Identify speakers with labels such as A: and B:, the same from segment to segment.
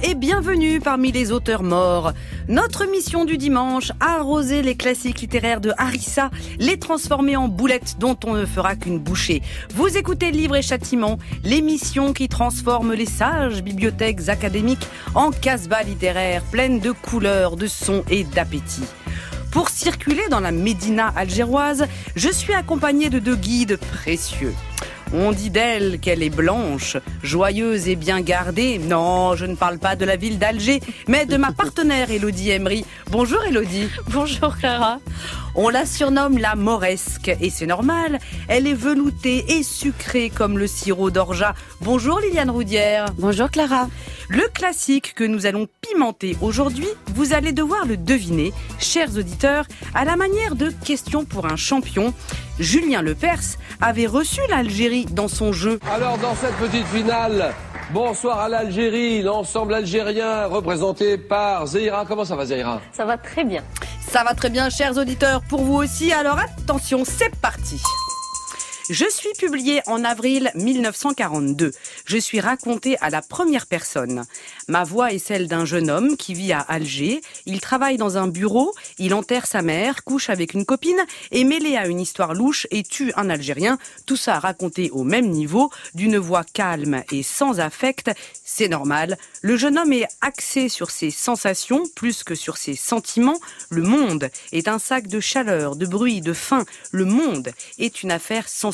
A: Et bienvenue parmi les auteurs morts. Notre mission du dimanche, arroser les classiques littéraires de Harissa, les transformer en boulettes dont on ne fera qu'une bouchée. Vous écoutez Livre et Châtiment, l'émission qui transforme les sages bibliothèques académiques en casse-bas littéraires pleines de couleurs, de sons et d'appétit. Pour circuler dans la Médina algéroise, je suis accompagné de deux guides précieux. On dit d'elle qu'elle est blanche, joyeuse et bien gardée. Non, je ne parle pas de la ville d'Alger, mais de ma partenaire Elodie Emery. Bonjour Elodie.
B: Bonjour Clara.
A: On la surnomme la moresque, et c'est normal. Elle est veloutée et sucrée comme le sirop d'orgeat. Bonjour Liliane Roudière.
B: Bonjour Clara.
A: Le classique que nous allons pimenter aujourd'hui, vous allez devoir le deviner, chers auditeurs, à la manière de Question pour un champion. Julien Lepers avait reçu l'Algérie dans son jeu.
C: Alors dans cette petite finale, bonsoir à l'Algérie, l'ensemble algérien représenté par Zéira. Comment ça va Zéira
B: Ça va très bien.
A: Ça va très bien, chers auditeurs, pour vous aussi. Alors attention, c'est parti. Je suis publié en avril 1942. Je suis raconté à la première personne. Ma voix est celle d'un jeune homme qui vit à Alger. Il travaille dans un bureau, il enterre sa mère, couche avec une copine, est mêlé à une histoire louche et tue un Algérien. Tout ça raconté au même niveau, d'une voix calme et sans affect. C'est normal. Le jeune homme est axé sur ses sensations plus que sur ses sentiments. Le monde est un sac de chaleur, de bruit, de faim. Le monde est une affaire sensorielle.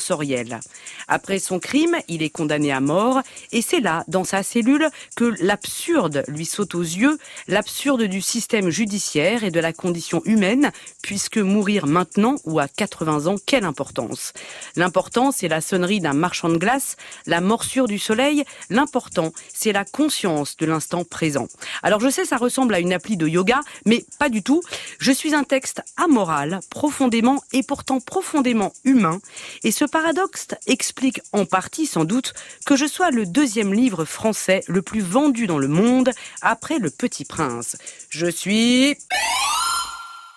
A: Après son crime, il est condamné à mort et c'est là, dans sa cellule, que l'absurde lui saute aux yeux, l'absurde du système judiciaire et de la condition humaine, puisque mourir maintenant ou à 80 ans, quelle importance? L'important, c'est la sonnerie d'un marchand de glace, la morsure du soleil. L'important, c'est la conscience de l'instant présent. Alors je sais, ça ressemble à une appli de yoga, mais pas du tout. Je suis un texte amoral, profondément et pourtant profondément humain. Et ce paradoxe explique en partie, sans doute, que je sois le deuxième livre français le plus vendu dans le monde après Le Petit Prince. Je suis...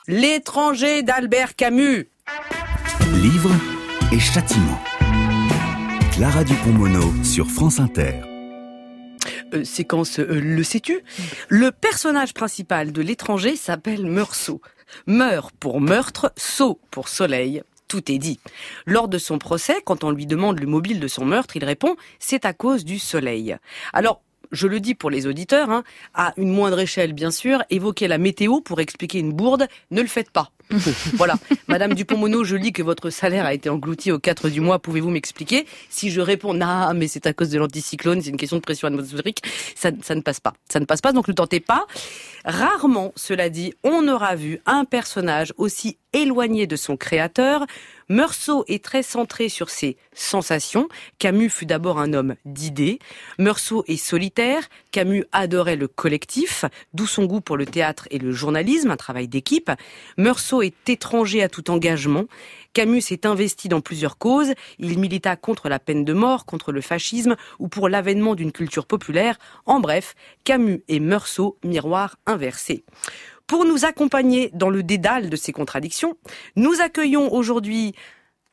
A: L'étranger d'Albert Camus.
D: Livre et châtiment. Clara Dupont-Mono sur France Inter.
A: Euh, séquence euh, le sais-tu? Le personnage principal de l'étranger s'appelle Meursault. Meur pour meurtre, saut pour soleil. Tout est dit. Lors de son procès, quand on lui demande le mobile de son meurtre, il répond c'est à cause du soleil. Alors, je le dis pour les auditeurs, hein, à une moindre échelle bien sûr, évoquer la météo pour expliquer une bourde, ne le faites pas. voilà. Madame Dupont-Mono, je lis que votre salaire a été englouti au 4 du mois. Pouvez-vous m'expliquer Si je réponds, non, mais c'est à cause de l'anticyclone, c'est une question de pression atmosphérique, ça, ça, ne passe pas. Ça ne passe pas, donc ne tentez pas. Rarement, cela dit, on aura vu un personnage aussi éloigné de son créateur. Meursault est très centré sur ses sensations. Camus fut d'abord un homme d'idées. Meursault est solitaire. Camus adorait le collectif, d'où son goût pour le théâtre et le journalisme, un travail d'équipe. Meursault est étranger à tout engagement. Camus s'est investi dans plusieurs causes. Il milita contre la peine de mort, contre le fascisme ou pour l'avènement d'une culture populaire. En bref, Camus et Meursault, miroir inversé. Pour nous accompagner dans le dédale de ces contradictions, nous accueillons aujourd'hui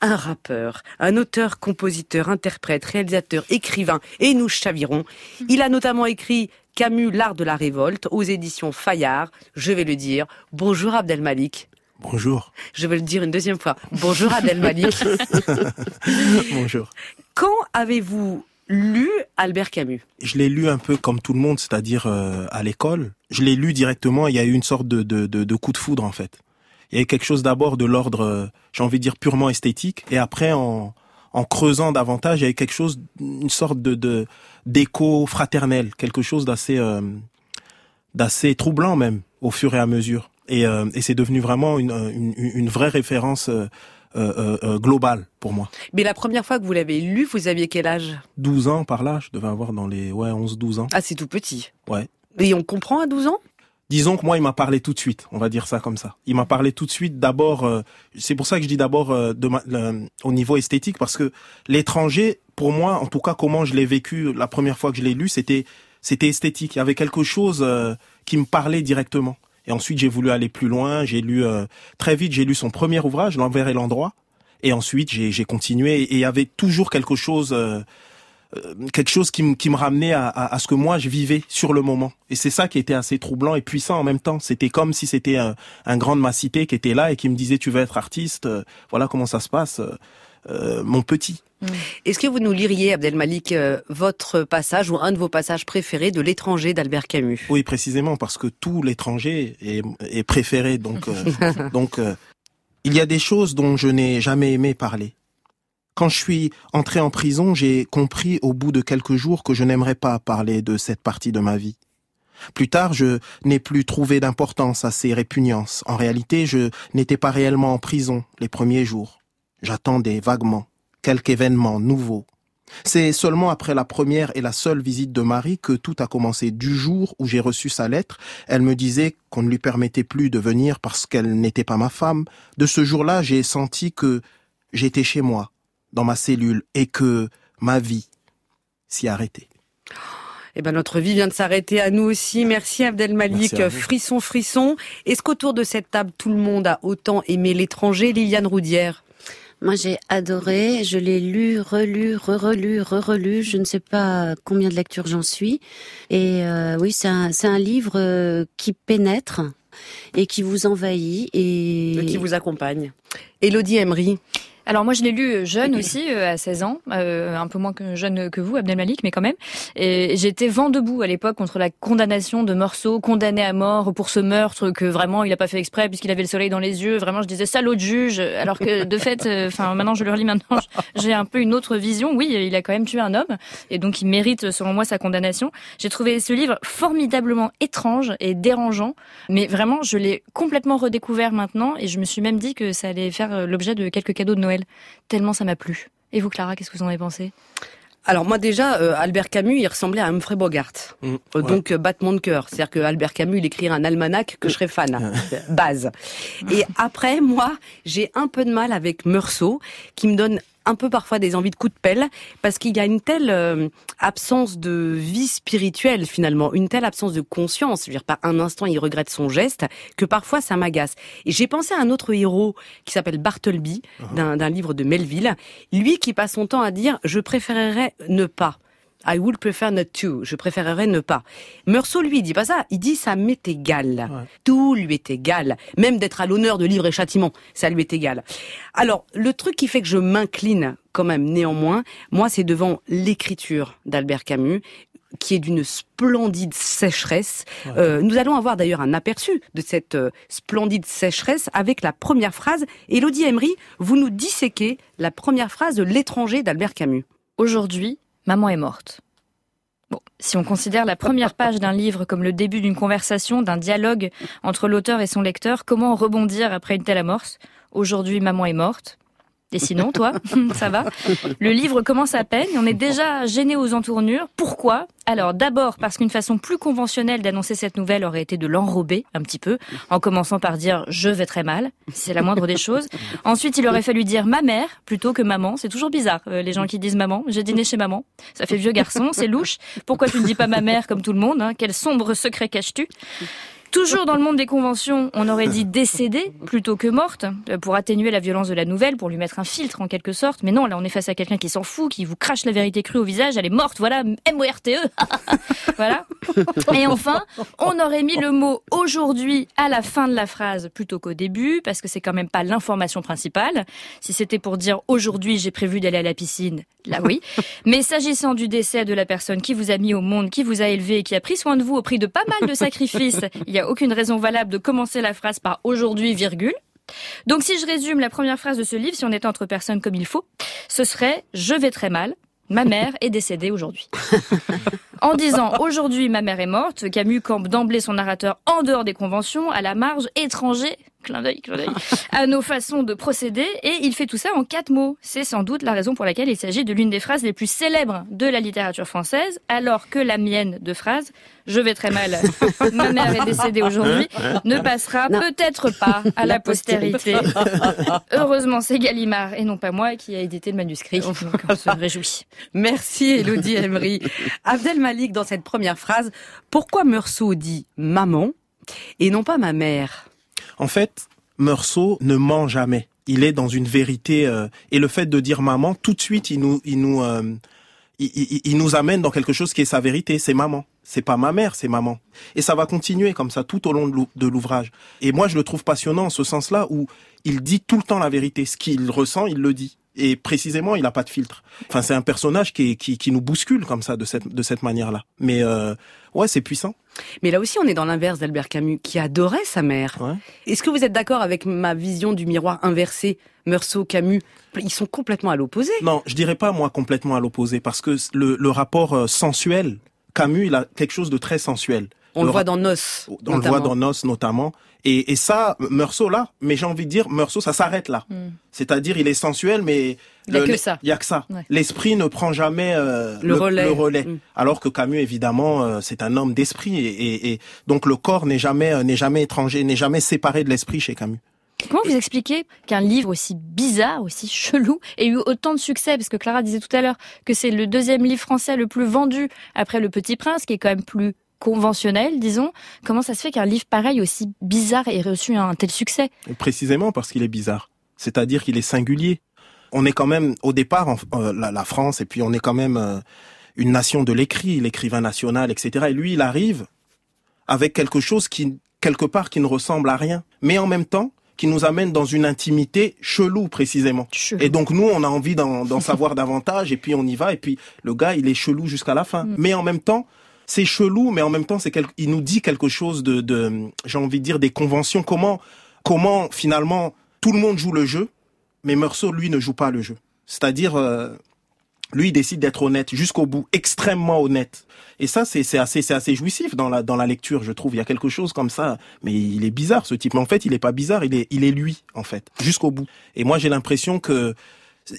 A: un rappeur, un auteur, compositeur, interprète, réalisateur, écrivain, et nous chavirons. Il a notamment écrit Camus, l'art de la révolte, aux éditions Fayard. Je vais le dire. Bonjour Abdel Malik.
E: Bonjour.
A: Je vais le dire une deuxième fois. Bonjour Abdel Malik.
E: Bonjour.
A: Quand avez-vous lu Albert Camus?
E: Je l'ai lu un peu comme tout le monde, c'est-à-dire euh, à l'école. Je l'ai lu directement, il y a eu une sorte de, de, de, de coup de foudre en fait. Il y a eu quelque chose d'abord de l'ordre, euh, j'ai envie de dire purement esthétique, et après en, en creusant davantage, il y a eu quelque chose, une sorte de, de d'écho fraternel, quelque chose d'assez euh, d'assez troublant même au fur et à mesure. Et, euh, et c'est devenu vraiment une, une, une vraie référence euh, euh, euh, globale pour moi.
A: Mais la première fois que vous l'avez lu, vous aviez quel âge?
E: 12 ans par là, je devais avoir dans les ouais 11-12 ans.
A: Ah, c'est tout petit.
E: Ouais.
A: Et on comprend à 12 ans?
E: Disons que moi, il m'a parlé tout de suite. On va dire ça comme ça. Il m'a parlé tout de suite. D'abord, euh, c'est pour ça que je dis d'abord euh, au niveau esthétique, parce que l'étranger, pour moi, en tout cas, comment je l'ai vécu la première fois que je l'ai lu, c'était c'était esthétique. Il y avait quelque chose euh, qui me parlait directement. Et ensuite, j'ai voulu aller plus loin. J'ai lu euh, très vite. J'ai lu son premier ouvrage, L'envers et l'endroit. Et ensuite, j'ai continué. Et il y avait toujours quelque chose. euh, euh, quelque chose qui, me- qui me ramenait à, à, à ce que moi je vivais sur le moment. Et c'est ça qui était assez troublant et puissant en même temps. C'était comme si c'était un, un grand de ma cité qui était là et qui me disait tu veux être artiste, euh, voilà comment ça se passe, euh, euh, mon petit.
A: Est-ce que vous nous liriez, Abdelmalik, euh, votre passage ou un de vos passages préférés de l'étranger d'Albert Camus?
E: Oui, précisément parce que tout l'étranger est, est préféré. Donc, euh, donc, euh, il y a des choses dont je n'ai jamais aimé parler. Quand je suis entré en prison, j'ai compris au bout de quelques jours que je n'aimerais pas parler de cette partie de ma vie. Plus tard, je n'ai plus trouvé d'importance à ces répugnances. En réalité, je n'étais pas réellement en prison les premiers jours. J'attendais vaguement quelque événement nouveau. C'est seulement après la première et la seule visite de Marie que tout a commencé. Du jour où j'ai reçu sa lettre, elle me disait qu'on ne lui permettait plus de venir parce qu'elle n'était pas ma femme. De ce jour-là, j'ai senti que j'étais chez moi, dans ma cellule, et que ma vie s'y arrêtait.
A: Eh ben notre vie vient de s'arrêter à nous aussi. Merci
E: à vous.
A: Frisson, frisson. Est-ce qu'autour de cette table, tout le monde a autant aimé l'étranger Liliane Roudière?
B: Moi, j'ai adoré. Je l'ai lu, relu, re-relu, re-relu. Je ne sais pas combien de lectures j'en suis. Et euh, oui, c'est un, c'est un livre euh, qui pénètre et qui vous envahit et
A: qui vous accompagne Elodie Emery.
F: Alors moi je l'ai lu jeune aussi, euh, à 16 ans, euh, un peu moins que jeune que vous, Abdelmalik, mais quand même. Et j'étais vent debout à l'époque contre la condamnation de Meursault, condamné à mort pour ce meurtre que vraiment il a pas fait exprès puisqu'il avait le soleil dans les yeux. Vraiment je disais salaud de juge, alors que de fait, euh, enfin maintenant je le relis maintenant, j'ai un peu une autre vision. Oui, il a quand même tué un homme et donc il mérite selon moi sa condamnation. J'ai trouvé ce livre formidablement étrange et dérangeant, mais vraiment je l'ai complètement redécouvert maintenant et je me suis même dit que ça allait faire euh, l'objet de quelques cadeaux de Noël tellement ça m'a plu. Et vous, Clara, qu'est-ce que vous en avez pensé?
A: Alors moi déjà, euh, Albert Camus, il ressemblait à Humphrey Bogart.
E: Mmh,
A: Euh,
E: ouais.
A: Donc euh, battement de cœur. C'est-à-dire que Albert Camus, il écrirait un almanach que je serais fan. Base. Et après, moi, j'ai un peu de mal avec Meursault, qui me donne un peu parfois des envies de coups de pelle, parce qu'il y a une telle euh, absence de vie spirituelle finalement, une telle absence de conscience. Je veux dire, par un instant, il regrette son geste, que parfois ça m'agace. Et j'ai pensé à un autre héros qui s'appelle Bartleby, d'un d'un livre de Melville, lui qui passe son temps à dire « je préférerais ne pas ». I would prefer not to. Je préférerais ne pas. Meursault, lui, il dit pas ça. Il dit ça m'est égal.
E: Ouais.
A: Tout lui est égal. Même d'être à l'honneur de livre et châtiment, ça lui est égal. Alors, le truc qui fait que je m'incline quand même néanmoins, moi, c'est devant l'écriture d'Albert Camus qui est d'une splendide sécheresse. Euh, nous allons avoir d'ailleurs un aperçu de cette euh, splendide sécheresse avec la première phrase. Elodie Emery, vous nous disséquez la première phrase de l'étranger d'Albert Camus.
F: Aujourd'hui, maman est morte. Bon, si on considère la première page d'un livre comme le début d'une conversation, d'un dialogue entre l'auteur et son lecteur, comment rebondir après une telle amorce? Aujourd'hui, maman est morte. Et sinon, toi, ça va? Le livre commence à peine on est déjà gêné aux entournures. Pourquoi? Alors, d'abord parce qu'une façon plus conventionnelle d'annoncer cette nouvelle aurait été de l'enrober un petit peu, en commençant par dire je vais très mal, c'est la moindre des choses. Ensuite, il aurait fallu dire ma mère plutôt que maman. C'est toujours bizarre, euh, les gens qui disent maman. J'ai dîné chez maman. Ça fait vieux garçon, c'est louche. Pourquoi tu ne dis pas ma mère comme tout le monde hein? Quel sombre secret caches-tu? Toujours dans le monde des conventions, on aurait dit décédée plutôt que morte, euh, pour atténuer la violence de la nouvelle, pour lui mettre un filtre en quelque sorte. Mais non, là on est face à quelqu'un qui s'en fout, qui vous crache la vérité crue au visage, elle est morte, voilà, M-O-R-T-E. voilà. Et enfin, on aurait mis le mot aujourd'hui à la fin de la phrase plutôt qu'au début, parce que c'est quand même pas l'information principale. Si c'était pour dire aujourd'hui j'ai prévu d'aller à la piscine, là oui. Mais s'agissant du décès de la personne qui vous a mis au monde, qui vous a élevé et qui a pris soin de vous au prix de pas mal de sacrifices, n'y a aucune raison valable de commencer la phrase par aujourd'hui, virgule. Donc si je résume la première phrase de ce livre, si on était entre personnes comme il faut, ce serait je vais très mal. Ma mère est décédée aujourd'hui. En disant aujourd'hui ma mère est morte, Camus campe d'emblée son narrateur en dehors des conventions, à la marge, étranger, clin d'œil, clin d'œil, à nos façons de procéder, et il fait tout ça en quatre mots. C'est sans doute la raison pour laquelle il s'agit de l'une des phrases les plus célèbres de la littérature française, alors que la mienne de phrase, je vais très mal, ma mère est décédée aujourd'hui, ne passera peut-être pas à la postérité. Heureusement, c'est Gallimard et non pas moi qui a édité le manuscrit, donc on se réjouit.
A: Merci Elodie Emery. Abdel Malik, dans cette première phrase, pourquoi Meursault dit maman et non pas ma mère
E: En fait, Meursault ne ment jamais. Il est dans une vérité euh, et le fait de dire maman, tout de suite, il nous, il nous, euh, il, il, nous amène dans quelque chose qui est sa vérité, c'est maman. C'est pas ma mère, c'est maman. Et ça va continuer comme ça tout au long de l'ouvrage. Et moi, je le trouve passionnant en ce sens-là où il dit tout le temps la vérité. Ce qu'il ressent, il le dit. Et précisément, il n'a pas de filtre. Enfin, c'est un personnage qui, qui, qui nous bouscule comme ça, de cette, de cette manière-là. Mais euh, ouais, c'est puissant.
A: Mais là aussi, on est dans l'inverse d'Albert Camus, qui adorait sa mère.
E: Ouais.
A: Est-ce que vous êtes d'accord avec ma vision du miroir inversé Meursault, Camus, ils sont complètement à l'opposé.
E: Non, je dirais pas moi complètement à l'opposé, parce que le, le rapport euh, sensuel, Camus, il a quelque chose de très sensuel.
A: On le
E: Le
A: voit dans Nos.
E: On le voit dans Nos notamment. Et, et ça, Meursault là, mais j'ai envie de dire, Meursault, ça s'arrête là.
F: Hmm.
E: C'est-à-dire, il est sensuel, mais
F: Il y a
E: le-
F: que
E: le-
F: ça.
E: Y a que ça.
F: Ouais.
E: L'esprit ne prend jamais euh,
A: Le relais. Mm.
E: Alors que Camus, évidemment, euh, c'est un homme d'esprit, et, et- et donc le corps n'est jamais euh, n'est jamais étranger, n'est jamais séparé de l'esprit chez Camus.
F: Comment vous expliquez qu'un livre aussi bizarre, aussi chelou, ait eu autant de succès? Parce que Clara disait tout à l'heure que c'est le deuxième livre français le plus vendu après Le Petit Prince, qui est quand même plus conventionnel, disons. Comment ça se fait qu'un livre pareil, aussi bizarre, ait reçu un tel succès?
E: Précisément parce qu'il est bizarre. C'est-à-dire qu'il est singulier. On est quand même, au départ, en- euh, la, la France, et puis on est quand même euh, une nation de l'écrit, l'écrivain national, etc. Et lui, il arrive avec quelque chose qui, quelque part, qui ne ressemble à rien, mais en même temps, qui nous amène dans une intimité chelou, précisément.
F: Chelou.
E: Et donc nous, on a envie d'en d'en savoir davantage, et puis on y va, et puis le gars, il est chelou jusqu'à la fin.
F: Mm.
E: Mais en même temps, c'est chelou, mais en même temps, c'est quel- il nous dit quelque chose de, de j'ai envie de dire, des conventions. Comment, comment finalement tout le monde joue le jeu, mais Meursault, lui, ne joue pas le jeu. C'est-à-dire, euh, lui, il décide d'être honnête jusqu'au bout, extrêmement honnête. Et ça, c'est c'est assez, c'est assez jouissif dans la dans la lecture, je trouve. Il y a quelque chose comme ça. Mais il est bizarre, ce type. Mais en fait, il est pas bizarre. Il est, il est lui, en fait, jusqu'au bout. Et moi, j'ai l'impression que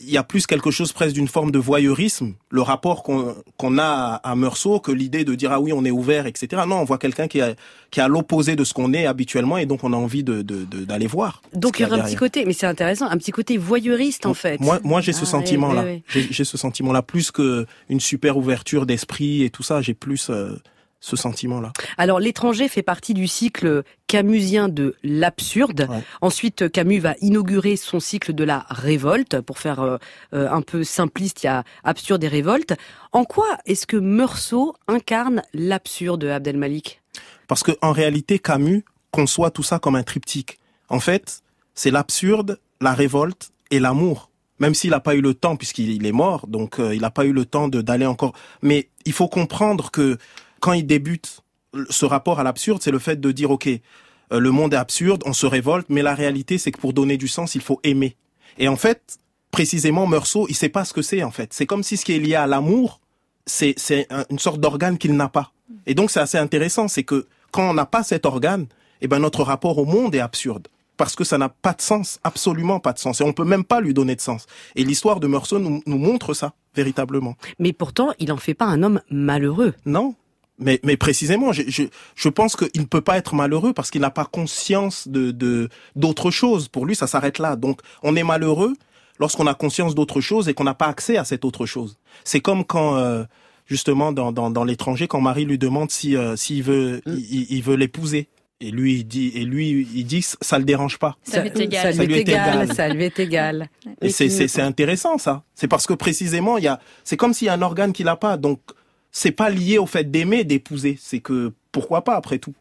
E: il y a plus quelque chose presque d'une forme de voyeurisme, le rapport qu'on qu'on a à, Meursault, que l'idée de dire ah oui on est ouvert, etc. Non, on voit quelqu'un qui est qui est à l'opposé de ce qu'on est habituellement et donc on a envie de de- de- d'aller voir.
A: Donc il y aurait un petit côté, mais c'est intéressant, un petit côté voyeuriste en fait.
E: Moi, moi j'ai ce
A: Ah,
E: sentiment-là.
A: oui, oui,
E: J'ai j'ai ce sentiment-là plus que une super ouverture d'esprit et tout ça. J'ai plus euh, ce sentiment-là.
A: Alors l'étranger fait partie du cycle camusien de l'absurde.
E: Ouais.
A: Ensuite, Camus va inaugurer son cycle de la révolte. Pour faire euh, euh, un peu simpliste, il y a absurde et révolte. En quoi est-ce que Meursault incarne l'absurde, Abdelmalik?
E: Parce que en réalité, Camus conçoit tout ça comme un triptyque. En fait, c'est l'absurde, la révolte et l'amour. Même s'il n'a pas eu le temps, puisqu'il il est mort, donc euh, il n'a pas eu le temps d'aller encore. Mais il faut comprendre que quand il débute ce rapport à l'absurde, c'est le fait de dire ok, euh, le monde est absurde, on se révolte, mais la réalité, c'est que pour donner du sens, il faut aimer. Et en fait, précisément, Meursault, il sait pas ce que c'est en fait. C'est comme si ce qui est lié à l'amour, c'est c'est un- une sorte d'organe qu'il n'a pas. Et donc c'est assez intéressant, c'est que quand on n'a pas cet organe, eh ben notre rapport au monde est absurde parce que ça n'a pas de sens, absolument pas de sens, et on peut même pas lui donner de sens. Et l'histoire de Meursault nous, nous montre ça véritablement.
A: Mais pourtant, il en fait pas un homme malheureux.
E: Non, mais, mais précisément, je, je, je pense qu'il ne peut pas être malheureux parce qu'il n'a pas conscience de de- d'autre chose. Pour lui, ça s'arrête là. Donc, on est malheureux lorsqu'on a conscience d'autre chose et qu'on n'a pas accès à cette autre chose. C'est comme quand, euh, justement, dans, dans, dans l'étranger, quand Marie lui demande si euh, s'il veut, il, il- il veut l'épouser. Et lui, il dit, et lui, il dit, ça le dérange pas.
F: Ça lui est égal.
A: Ça
E: Ça
A: lui est égal.
E: égal.
A: Ça lui est égal.
E: Et c'est c'est c'est intéressant ça. C'est parce que précisément il y a c'est comme s'il y a un organe qu'il a pas. Donc c'est pas lié au fait d'aimer, d'épouser. C'est que pourquoi pas après tout?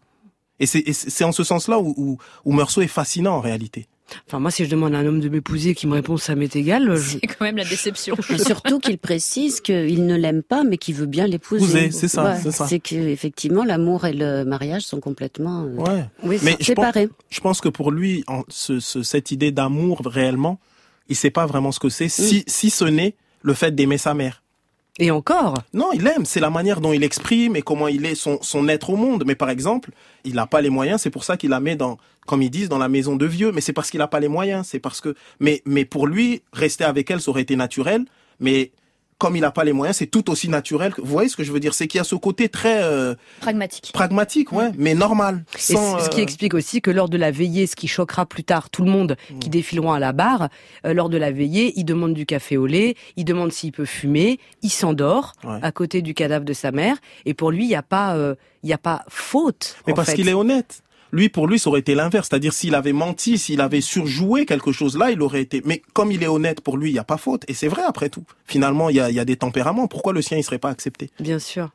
E: Et c'est en ce sens-là où, où où Meursault est fascinant en réalité.
A: Enfin, moi, si je demande à un homme de m'épouser qui me répond ça m'est égal, je...
F: C'est quand même la déception.
B: Et surtout qu'il précise qu'il ne l'aime pas, mais qu'il veut bien l'épouser.
E: Épouser, c'est ça, c'est ça.
B: C'est que effectivement, l'amour et le mariage sont complètement euh,
E: Ouais.
A: oui,
E: Mais je pense,
B: séparés.
E: je pense que pour lui, en, ce, ce- cette idée d'amour réellement, il sait pas vraiment ce que c'est. Si si ce n'est le fait d'aimer sa mère.
A: Et encore,
E: Non, il aime. C'est la manière dont il exprime et comment il est son, son être au monde. Mais par exemple, il n'a pas les moyens. C'est pour ça qu'il la met dans, comme ils disent, dans la maison de vieux. Mais c'est parce qu'il n'a pas les moyens. C'est parce que, mais, mais pour lui, rester avec elle, ça aurait été naturel. Mais comme il n'a pas les moyens, c'est tout aussi naturel. que- Vous voyez ce que je veux dire? C'est qu'il y a ce côté très euh,
F: Pragmatique.
E: pragmatique, ouais, mais normal. Sans,
A: ce ce qui
E: euh,
A: explique aussi que lors de la veillée, ce qui choquera plus tard tout le monde qui défileront à la barre, euh, lors de la veillée, il demande du café au lait, il demande s'il peut fumer, il s'endort
E: Ouais.
A: à côté du cadavre de sa mère, et pour lui, il n'y a pas, euh, il y a pas faute.
E: Mais
A: en
E: parce qu'il est honnête. Lui, pour lui, ça aurait été l'inverse. C'est-à-dire, s'il avait menti, s'il avait surjoué quelque chose là, il aurait été. Mais comme il est honnête, pour lui, il n'y a pas faute. Et c'est vrai, après tout. Finalement, il y a, y a des tempéraments. Pourquoi le sien, il serait pas accepté?
G: Bien sûr.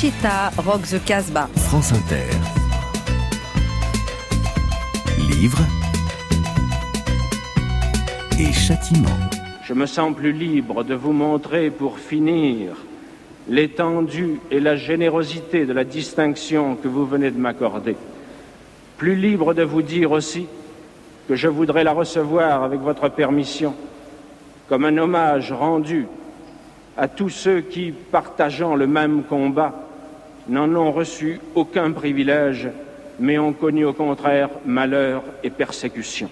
G: Rachita Rock the Casbah.
D: France Inter. Livre et châtiment.
H: Je me sens plus libre de vous montrer pour finir l'étendue et la générosité de la distinction que vous venez de m'accorder. Plus libre de vous dire aussi que je voudrais la recevoir avec votre permission comme un hommage rendu à tous ceux qui, partageant le même combat, n'en ont reçu aucun privilège, mais ont connu au contraire malheur et persécution.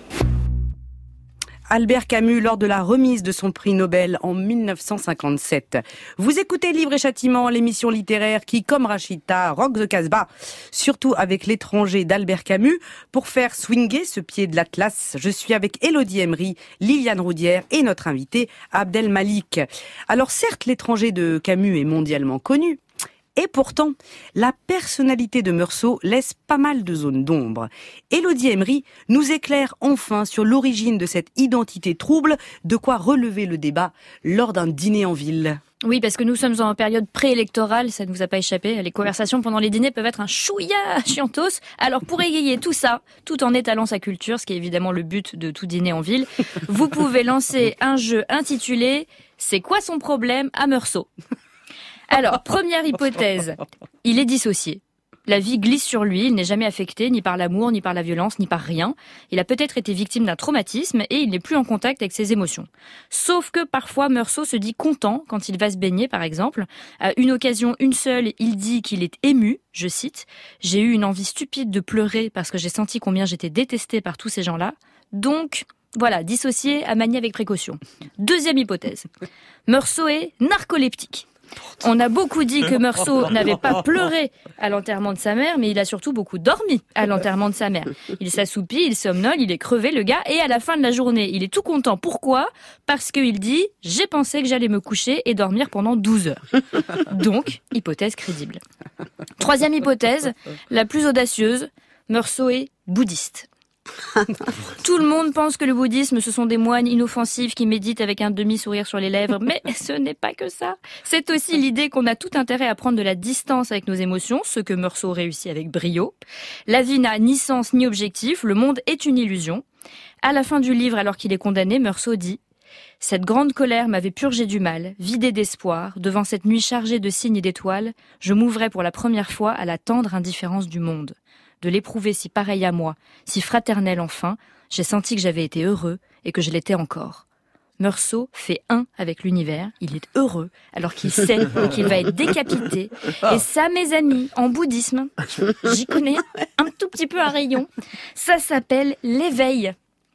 G: Albert Camus lors de la remise de son prix Nobel en 1957. Vous écoutez Livre et Châtiment, l'émission littéraire qui, comme Rachita, rock the Casbah, surtout avec l'étranger d'Albert Camus, pour faire swinger ce pied de l'Atlas. Je suis avec Elodie Emery, Liliane Roudière et notre invité Abdel Malik. Alors certes, l'étranger de Camus est mondialement connu, et pourtant, la personnalité de Meursault laisse pas mal de zones d'ombre. Élodie Emery nous éclaire enfin sur l'origine de cette identité trouble, de quoi relever le débat lors d'un dîner en ville.
F: Oui, parce que nous sommes en période préélectorale, ça ne vous a pas échappé. Les conversations pendant les dîners peuvent être un chouïa chiantos. Alors pour égayer tout ça, tout en étalant sa culture, ce qui est évidemment le but de tout dîner en ville, vous pouvez lancer un jeu intitulé C'est quoi son problème? à Meursault Alors, première hypothèse, il est dissocié. La vie glisse sur lui, il n'est jamais affecté ni par l'amour, ni par la violence, ni par rien. Il a peut-être été victime d'un traumatisme et il n'est plus en contact avec ses émotions. Sauf que parfois Meursault se dit content quand il va se baigner, par exemple. À une occasion, une seule, il dit qu'il est ému, je cite, J'ai eu une envie stupide de pleurer parce que j'ai senti combien j'étais détesté par tous ces gens-là. Donc, voilà, dissocié à manier avec précaution. Deuxième hypothèse. Meursault est narcoleptique. On a beaucoup dit que Meursault n'avait pas pleuré à l'enterrement de sa mère, mais il a surtout beaucoup dormi à l'enterrement de sa mère. Il s'assoupit, il somnole, il est crevé, le gars, et à la fin de la journée, il est tout content. Pourquoi? Parce qu'il dit « j'ai pensé que j'allais me coucher et dormir pendant 12 heures ». Donc, hypothèse crédible. Troisième hypothèse, la plus audacieuse, Meursault est bouddhiste. Tout le monde pense que le bouddhisme, ce sont des moines inoffensifs qui méditent avec un demi-sourire sur les lèvres, mais ce n'est pas que ça. C'est aussi l'idée qu'on a tout intérêt à prendre de la distance avec nos émotions, ce que Meursault réussit avec brio. La vie n'a ni sens ni objectif, le monde est une illusion. À la fin du livre, alors qu'il est condamné, Meursault dit cette grande colère m'avait purgé du mal, vidé d'espoir, devant cette nuit chargée de signes et d'étoiles, je m'ouvrais pour la première fois à la tendre indifférence du monde de l'éprouver si pareil à moi, si fraternel enfin, j'ai senti que j'avais été heureux et que je l'étais encore. Meursault fait un avec l'univers, il est heureux alors qu'il sait qu'il va être décapité. Et ça, mes amis, en bouddhisme, j'y connais un tout petit peu un rayon, ça s'appelle l'éveil.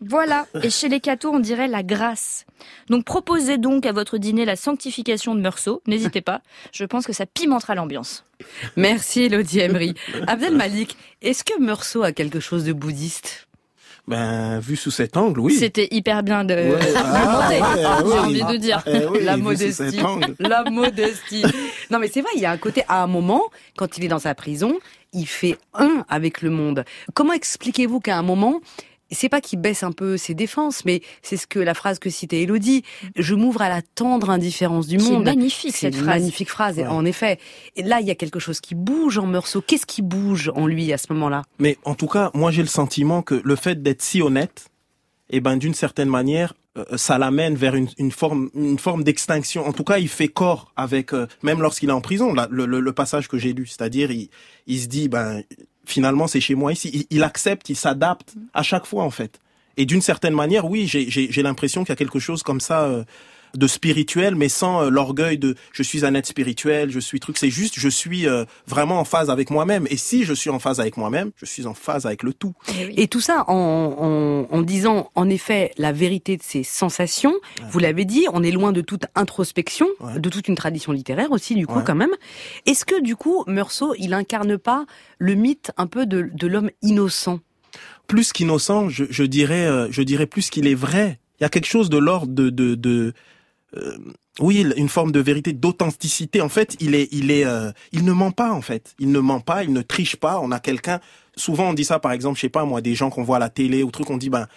F: Voilà, et chez les cathos, on dirait la grâce. Donc proposez donc à votre dîner la sanctification de Meursault, n'hésitez pas, je pense que ça pimentera l'ambiance.
A: Merci Elodie Emery. Abdel Malik, est-ce que Meursault a quelque chose de bouddhiste?
E: Ben, vu sous cet angle, oui.
F: C'était hyper bien de
E: Ouais. Ah, ouais,
F: j'ai
E: oui.
F: envie de dire.
E: Eh oui,
A: la modestie. La modestie. Non, mais c'est vrai, il y a un côté, à un moment, quand il est dans sa prison, il fait un avec le monde. Comment expliquez-vous qu'à un moment, c'est pas qu'il baisse un peu ses défenses, mais c'est ce que la phrase que citait Elodie. Je m'ouvre à la tendre indifférence du
F: C'est
A: monde.
F: magnifique
A: C'est
F: cette
A: une
F: phrase.
A: magnifique phrase,
E: Ouais.
A: en effet. Et là, il y a quelque chose qui bouge en Meursault. Qu'est-ce qui bouge en lui à ce moment-là?
E: Mais en tout cas, moi j'ai le sentiment que le fait d'être si honnête, eh ben d'une certaine manière, euh, ça l'amène vers une, une forme, une forme d'extinction. En tout cas, il fait corps avec, euh, même lorsqu'il est en prison, là, le, le, le passage que j'ai lu, c'est-à-dire il, il se dit, ben finalement c'est chez moi ici. Il, accepte, il s'adapte à chaque fois en fait. Et d'une certaine manière, oui, j'ai- l'impression qu'il y a quelque chose comme ça. De spirituel, mais sans euh, l'orgueil de je suis un être spirituel, je suis truc. C'est juste, je suis euh, vraiment en phase avec moi-même. Et si je suis en phase avec moi-même, je suis en phase avec le tout.
A: Et tout ça en, en, en disant en effet la vérité de ses sensations. Vous l'avez dit, on est loin de toute introspection,
E: Ouais.
A: de toute une tradition littéraire aussi du coup
E: Ouais.
A: quand même. Est-ce que du coup Meursault, il incarne pas le mythe un peu de, de l'homme innocent?
E: Plus qu'innocent, je, je dirais, euh, je dirais plus qu'il est vrai. Il y a quelque chose de l'ordre de, de, de euh, oui, une forme de vérité, d'authenticité. En fait, il est, il est, euh, il ne ment pas en fait. Il ne ment pas, il ne triche pas. On a quelqu'un. Souvent, on dit ça, par exemple, je sais pas moi, des gens qu'on voit à la télé ou truc, on dit ben.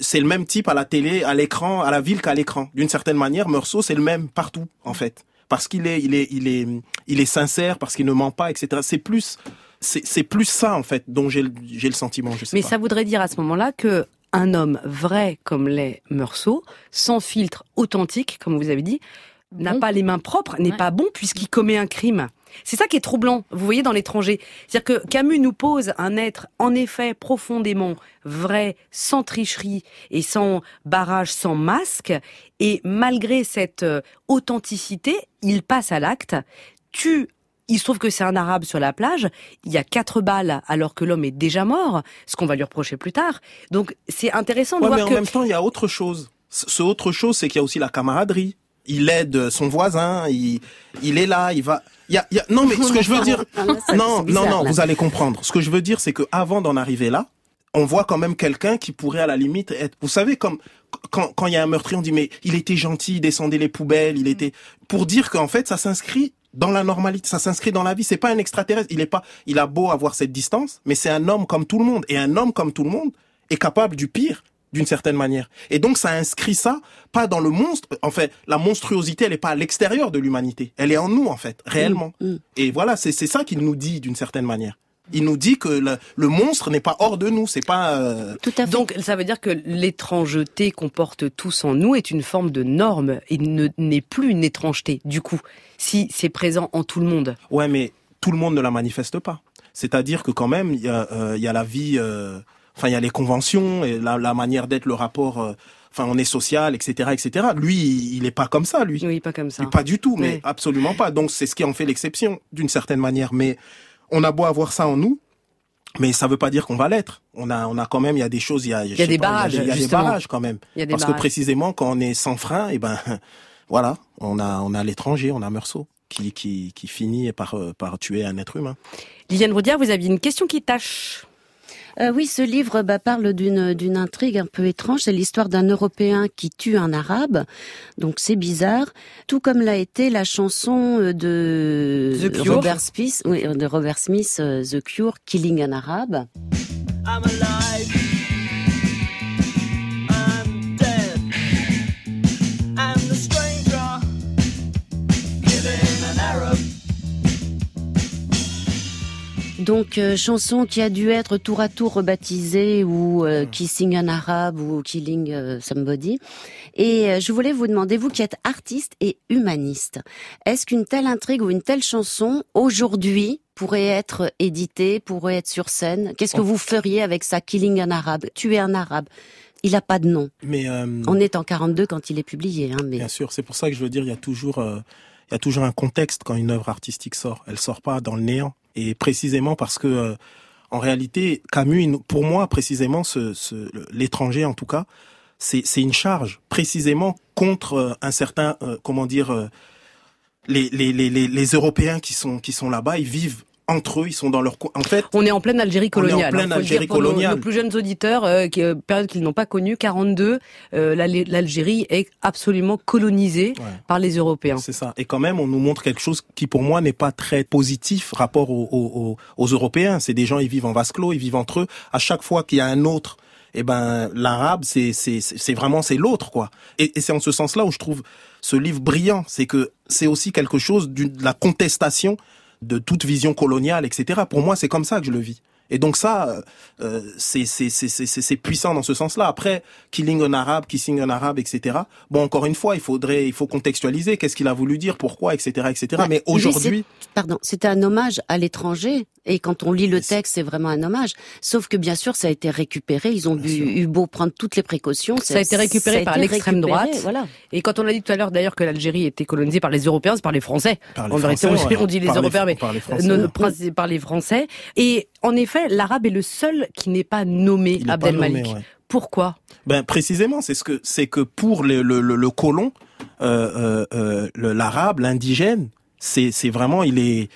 E: C'est le même type à la télé, à l'écran, à la ville qu'à l'écran. D'une certaine manière, Meursault, c'est le même partout, en fait. Parce qu'il est, il est, il est, il est sincère, parce qu'il ne ment pas, etc. C'est plus, c'est plus ça, en fait, dont j'ai le, j'ai le sentiment, je sais
A: Mais
E: pas.
A: ça voudrait dire à ce moment-là que un homme vrai comme l'est Meursault, sans filtre authentique, comme vous avez dit, n'a pas les mains propres, n'est
F: Ouais.
A: pas bon puisqu'il commet un crime. C'est ça qui est troublant, vous voyez, dans l'étranger. C'est-à-dire que Camus nous pose un être, en effet, profondément vrai, sans tricherie et sans barrage, sans masque. Et malgré cette euh, authenticité, il passe à l'acte, tue il se trouve que c'est un arabe sur la plage, il y a quatre balles alors que l'homme est déjà mort, ce qu'on va lui reprocher plus tard. Donc c'est intéressant de
E: Ouais, mais
A: voir
E: en
A: que
E: même temps, il y a autre chose. Ce autre chose, c'est qu'il y a aussi la camaraderie. Il aide son voisin, il, il est là, il va. Il y a, il y a- non, mais ce que je veux dire,
B: Ah,
E: non, non, non, vous allez comprendre. Ce que je veux dire, c'est que avant d'en arriver là, on voit quand même quelqu'un qui pourrait à la limite être. Vous savez, comme quand quand il y a un meurtrier, on dit mais il était gentil, il descendait les poubelles, il était pour dire qu'en fait ça s'inscrit dans la normalité, ça s'inscrit dans la vie. C'est pas un extraterrestre. Il est pas. Il a beau avoir cette distance, mais c'est un homme comme tout le monde. Et un homme comme tout le monde est capable du pire d'une certaine manière. Et donc ça inscrit ça pas dans le monstre. En fait, la monstruosité, elle est pas à l'extérieur de l'humanité. Elle est en nous en fait, réellement.
B: Mm,
E: Et voilà, c'est c'est ça qu'il nous dit d'une certaine manière. Il nous dit que le, le monstre n'est pas hors de nous. C'est pas. euh,
B: Tout à fait.
A: donc ça veut dire que l'étrangeté qu'on porte tous en nous est une forme de norme et ne- n'est plus une étrangeté du coup si c'est présent en tout le monde.
E: Ouais, mais tout le monde ne la manifeste pas. C'est-à-dire que quand même, il y a, euh, il y a la vie, euh, enfin, il y a les conventions et la, la manière d'être, le rapport, euh, enfin, on est social, etc., etc. Lui, il il est pas comme ça, lui.
A: Oui, pas comme ça.
E: Pas du tout, mais absolument pas. Donc c'est ce qui en fait l'exception, d'une certaine manière. Mais on a beau avoir ça en nous, mais ça veut pas dire qu'on va l'être. On a, on a quand même, il y a des choses, il y a, je
A: y a des
E: pas,
A: barrages,
E: il y a, des- il barrages quand même.
A: Il y a des
E: Parce que précisément, quand on est sans frein, et ben, voilà, on a, on a l'étranger, on a Meursault. qui, qui, qui finit par, euh, par tuer un être humain.
A: Liliane Roudière, vous aviez une question qui tâche.
B: Euh, oui, ce livre bah, parle d'une intrigue un peu étrange. C'est l'histoire d'un Européen qui tue un Arabe, donc c'est bizarre. Tout comme l'a été la chanson euh, de. Robert Smith, oui, de Robert Smith, euh, The Cure, Killing an Arab.
I: I'm alive.
B: Donc euh, chanson qui a dû être tour à tour rebaptisée ou euh, Kissing an Arab ou Killing euh, Somebody. Et euh, je voulais vous demander, vous qui êtes artiste et humaniste, est-ce qu'une telle intrigue ou une telle chanson aujourd'hui pourrait être éditée, pourrait être sur scène? Qu'est-ce que vous feriez avec ça, Killing an Arab, tuer un Arabe Il n'a pas de nom.
E: Mais euh,
B: On est en 42 quand il est publié, hein, mais
E: Bien sûr, c'est pour ça que je veux dire, il y a toujours, euh, il y a toujours un contexte quand une œuvre artistique sort. Elle sort pas dans le néant. Et précisément parce que, euh, en réalité, Camus, pour moi, précisément, l'étranger, en tout cas, c'est, une charge, précisément contre euh, un certain, euh, comment dire, les Européens qui sont, qui sont là-bas, ils vivent entre eux, ils sont dans leur. En fait,
A: On est en pleine Algérie
E: On est en
A: coloniale.
E: pleine
A: hein, dire
E: Algérie
A: pour nos-
E: coloniale.
A: Nos, plus jeunes auditeurs, euh, qui, euh, période qu'ils n'ont pas connue, 42, euh, l'Al- l'Algérie est absolument colonisée
E: Ouais.
A: par les Européens.
E: C'est ça. Et quand même, on nous montre quelque chose qui, pour moi, n'est pas très positif rapport aux, aux, aux- Européens. C'est des gens, ils vivent en vase clos, ils vivent entre eux. À chaque fois qu'il y a un autre, eh ben, l'arabe, c'est, c'est, c'est vraiment, c'est l'autre, quoi. Et, et c'est en ce sens-là où je trouve ce livre brillant. C'est que c'est aussi quelque chose d'une- de la contestation de toute vision coloniale, etc. Pour moi, c'est comme ça que je le vis. Et donc ça, euh, c'est c'est c'est c'est c'est- c'est puissant dans ce sens-là. Après, killing un arabe, kissing un arabe, etc. Bon, encore une fois, il faudrait, il faut contextualiser. Qu'est-ce qu'il a voulu dire, pourquoi, etc., etc.
B: Bah,
E: Mais aujourd'hui,
B: pardon, c'était un hommage à l'étranger. Et quand on lit le texte, c'est vraiment un hommage. Sauf que bien sûr, ça a été récupéré. Ils ont bu- eu beau prendre toutes les précautions.
A: Ça a été récupéré
B: a
A: par l'extrême droite.
B: Voilà.
A: Et quand on a dit tout à l'heure d'ailleurs que l'Algérie était colonisée par les Européens, c'est par les Français.
E: par les
A: en vérité,
E: Français,
A: on,
E: ouais.
A: on dit les
E: Par
A: Européens, mais
E: par les Français.
A: non, non, princi- par les Français. Et en effet, l'arabe est le seul qui n'est pas nommé Abdelmalik.
E: ouais.
A: Pourquoi?
E: Ben précisément, c'est ce que c'est que pour le le, le, le colon, euh, euh, euh, l'arabe, l'indigène, c'est c'est vraiment il est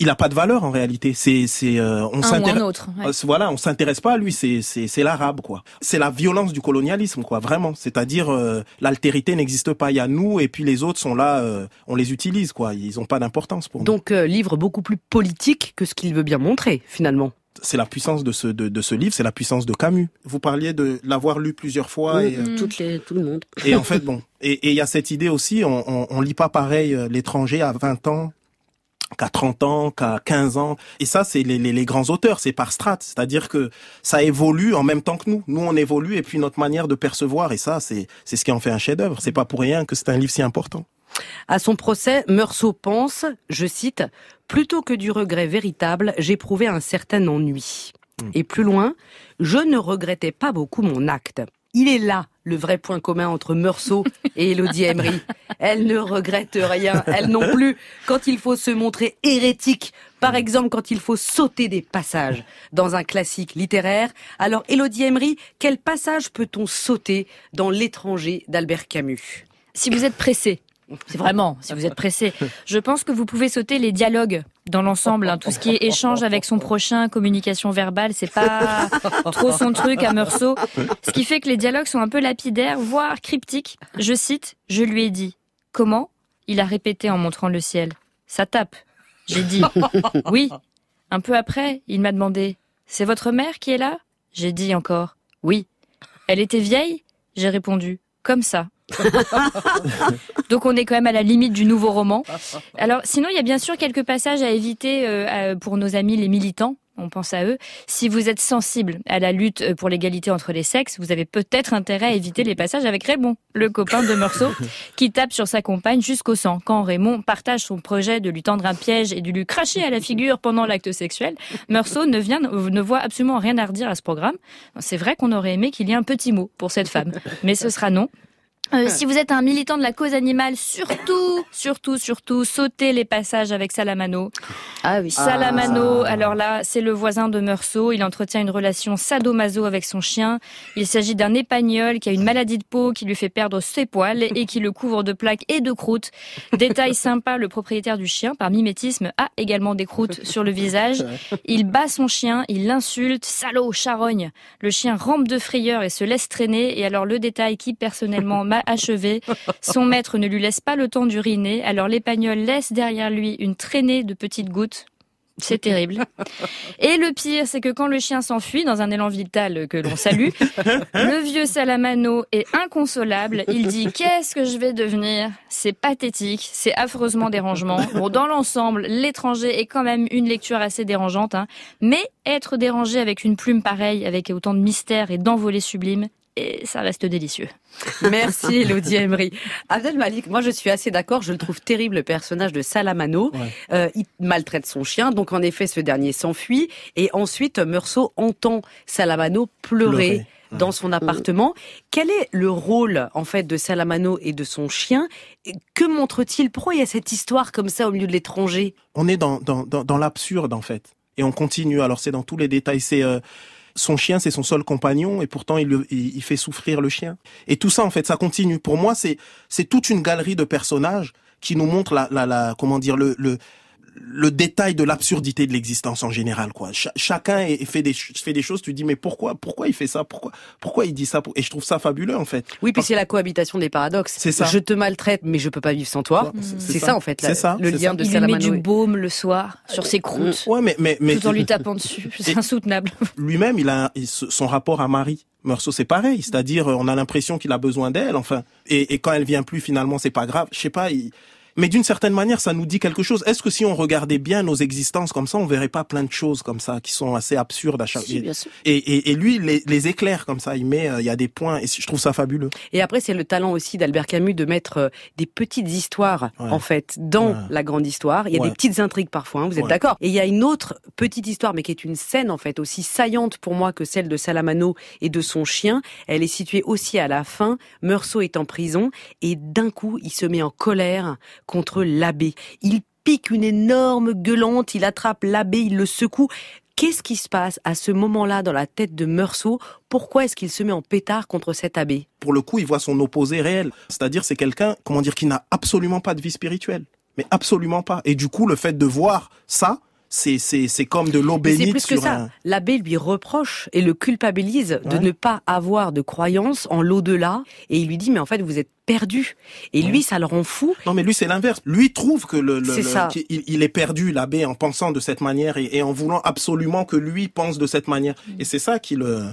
E: il a pas de valeur en réalité. C'est c'est euh, on s'intéresse
F: ouais.
E: Euh, Voilà, on s'intéresse pas à lui, c'est c'est c'est l'arabe quoi. C'est la violence du colonialisme quoi, vraiment. C'est-à-dire euh, l'altérité n'existe pas, il y a nous et puis les autres sont là, euh, on les utilise quoi. Ils ont pas d'importance pour nous.
A: Donc, euh, livre beaucoup plus politique que ce qu'il veut bien montrer, finalement.
E: C'est la puissance de ce de, de ce livre, c'est la puissance de Camus. Vous parliez de l'avoir lu plusieurs fois et, euh,
B: toutes les, tout le monde.
E: Et en fait, bon, et et il y a cette idée aussi, on, on, on lit pas pareil euh, l'étranger à 20 ans qu'à 30 ans, qu'à 15 ans. Et ça, c'est les, les, les grands auteurs, c'est par strates. C'est-à-dire que ça évolue en même temps que nous. Nous, on évolue et puis notre manière de percevoir, et ça, c'est c'est ce qui en fait un chef-d'œuvre. C'est pas pour rien que c'est un livre si important.
A: À son procès, Meursault pense, je cite, Plutôt que du regret véritable, j'éprouvais un certain ennui.
E: Hmm.
A: Et plus loin, je ne regrettais pas beaucoup mon acte. Il est là le vrai point commun entre Meursault et Elodie Emery. Elle ne regrette rien, elle non plus, quand il faut se montrer hérétique. Par exemple, quand il faut sauter des passages dans un classique littéraire. Alors, Elodie Emery, quel passage peut-on sauter dans L'étranger d'Albert Camus?
F: Si vous êtes pressé, c'est vraiment, si vous êtes pressé, je pense que vous pouvez sauter les dialogues dans l'ensemble. hein. Tout ce qui est échange avec son prochain, communication verbale, c'est pas trop son truc à Meursault. Ce qui fait que les dialogues sont un peu lapidaires, voire cryptiques. Je cite, je lui ai dit. Comment? Il a répété en montrant le ciel. Ça tape. J'ai dit. Oui. Un peu après, il m'a demandé. C'est votre mère qui est là? J'ai dit encore. Oui. Elle était vieille? J'ai répondu. Comme ça. Donc on est quand même à la limite du nouveau roman. Alors sinon il y a bien sûr quelques passages à éviter euh, pour nos amis les militants. On pense à eux. Si vous êtes sensible à la lutte euh, pour l'égalité entre les sexes, vous avez peut-être intérêt à éviter les passages avec Raymond, le copain de Meursault, qui tape sur sa compagne jusqu'au sang. Quand Raymond partage son projet de lui tendre un piège et de lui cracher à la figure pendant l'acte sexuel, Meursault ne, vient, ne voit absolument rien à redire à ce programme. C'est vrai qu'on aurait aimé qu'il y ait un petit mot pour cette femme, mais ce sera non. Euh, si vous êtes un militant de la cause animale, surtout, surtout, surtout, sautez les passages avec Salamano.
B: Ah oui.
F: Salamano, alors là, c'est le voisin de Meursault. Il entretient une relation sadomaso avec son chien. Il s'agit d'un épagnol qui a une maladie de peau qui lui fait perdre ses poils et qui le couvre de plaques et de croûtes. Détail sympa, le propriétaire du chien, par mimétisme, a également des croûtes sur le visage. Il bat son chien, il l'insulte, salaud, charogne. Le chien rampe de frayeur et se laisse traîner. Et alors le détail qui personnellement m'a achevé, son maître ne lui laisse pas le temps d'uriner. Alors l'épagnol laisse derrière lui une traînée de petites gouttes. C'est terrible. Et le pire, c'est que quand le chien s'enfuit dans un élan vital que l'on salue, le vieux Salamano est inconsolable. Il dit qu'est-ce que je vais devenir? C'est pathétique, c'est affreusement dérangeant. Bon, dans l'ensemble, l'étranger est quand même une lecture assez dérangeante, hein. mais être dérangé avec une plume pareille, avec autant de mystère et d'envolée sublime, et ça reste délicieux.
A: Merci Elodie Emery. Abdel Malik, moi je suis assez d'accord, je le trouve terrible le personnage de Salamano. Euh, il maltraite son chien, donc en effet ce dernier s'enfuit et ensuite Meursault entend Salamano pleurer. Dans son appartement. Quel est le rôle, en fait, de Salamano et de son chien? Que montre-t-il? Pourquoi il y a cette histoire comme ça au milieu de l'étranger?
E: on est dans, dans, dans, dans l'absurde en fait. Et on continue. Alors c'est dans tous les détails. C'est euh, son chien, c'est son seul compagnon, et pourtant il, le- il, fait souffrir le chien. Et tout ça en fait, ça continue. Pour moi, c'est c'est toute une galerie de personnages qui nous montre la, la, la comment dire le, le le détail de l'absurdité de l'existence en général quoi. Cha- chacun est- fait des fait des choses. Tu dis mais pourquoi pourquoi il fait ça? Pourquoi pourquoi il dit ça Et je trouve ça fabuleux en fait.
A: Oui, puis c'est la cohabitation des paradoxes.
E: C'est ça.
A: Je te maltraite, mais je peux pas vivre sans toi. C'est ça, en fait, la-
E: C'est ça,
A: le lien
E: ça.
A: de
F: Il lui met du baume le soir sur ses croûtes,
E: Ouais mais mais mais
F: tout en lui tapant dessus. C'est insoutenable.
E: lui-même, il a il- son rapport à Marie. Meursault, c'est pareil, c'est-à-dire on a l'impression qu'il a besoin d'elle, enfin, et, et quand elle vient plus, finalement, c'est pas grave. Je sais pas. il- Mais d'une certaine manière, ça nous dit quelque chose. Est-ce que si on regardait bien nos existences comme ça, on verrait pas plein de choses comme ça qui sont assez absurdes à chaque
B: Si, bien sûr.
E: et, et, et lui, les, les éclaire comme ça. Il met, euh, il y a des points, et je trouve ça fabuleux.
A: Et après, c'est le talent aussi d'Albert Camus de mettre euh, des petites histoires,
E: Ouais.
A: en fait, dans
E: Ouais.
A: la grande histoire. Il y a
E: Ouais.
A: des petites intrigues parfois, hein, vous êtes d'accord Et il y a une autre petite histoire, mais qui est une scène, en fait, aussi saillante pour moi que celle de Salamano et de son chien. Elle est située aussi à la fin. Meursault est en prison, et d'un coup, il se met en colère contre l'abbé. Il pique une énorme gueulante, il attrape l'abbé, il le secoue. Qu'est-ce qui se passe à ce moment-là dans la tête de Meursault? Pourquoi est-ce qu'il se met en pétard contre cet abbé?
E: Pour le coup, il voit son opposé réel. C'est-à-dire, c'est quelqu'un, comment dire, qui n'a absolument pas de vie spirituelle. Mais absolument pas. Et du coup, le fait de voir ça, c'est, comme de l'eau
A: Mais c'est
E: bénite
A: plus que
E: sur
A: ça.
E: un...
A: L'abbé lui reproche et le culpabilise de
E: Ouais.
A: ne pas avoir de croyance en l'au-delà. Et il lui dit, mais en fait, vous êtes perdu. Et lui, ça le rend fou.
E: Non, mais lui, c'est l'inverse. Lui trouve que le, il, il est perdu, l'abbé, en pensant de cette manière et, et en voulant absolument que lui pense de cette manière. Et c'est ça qui le...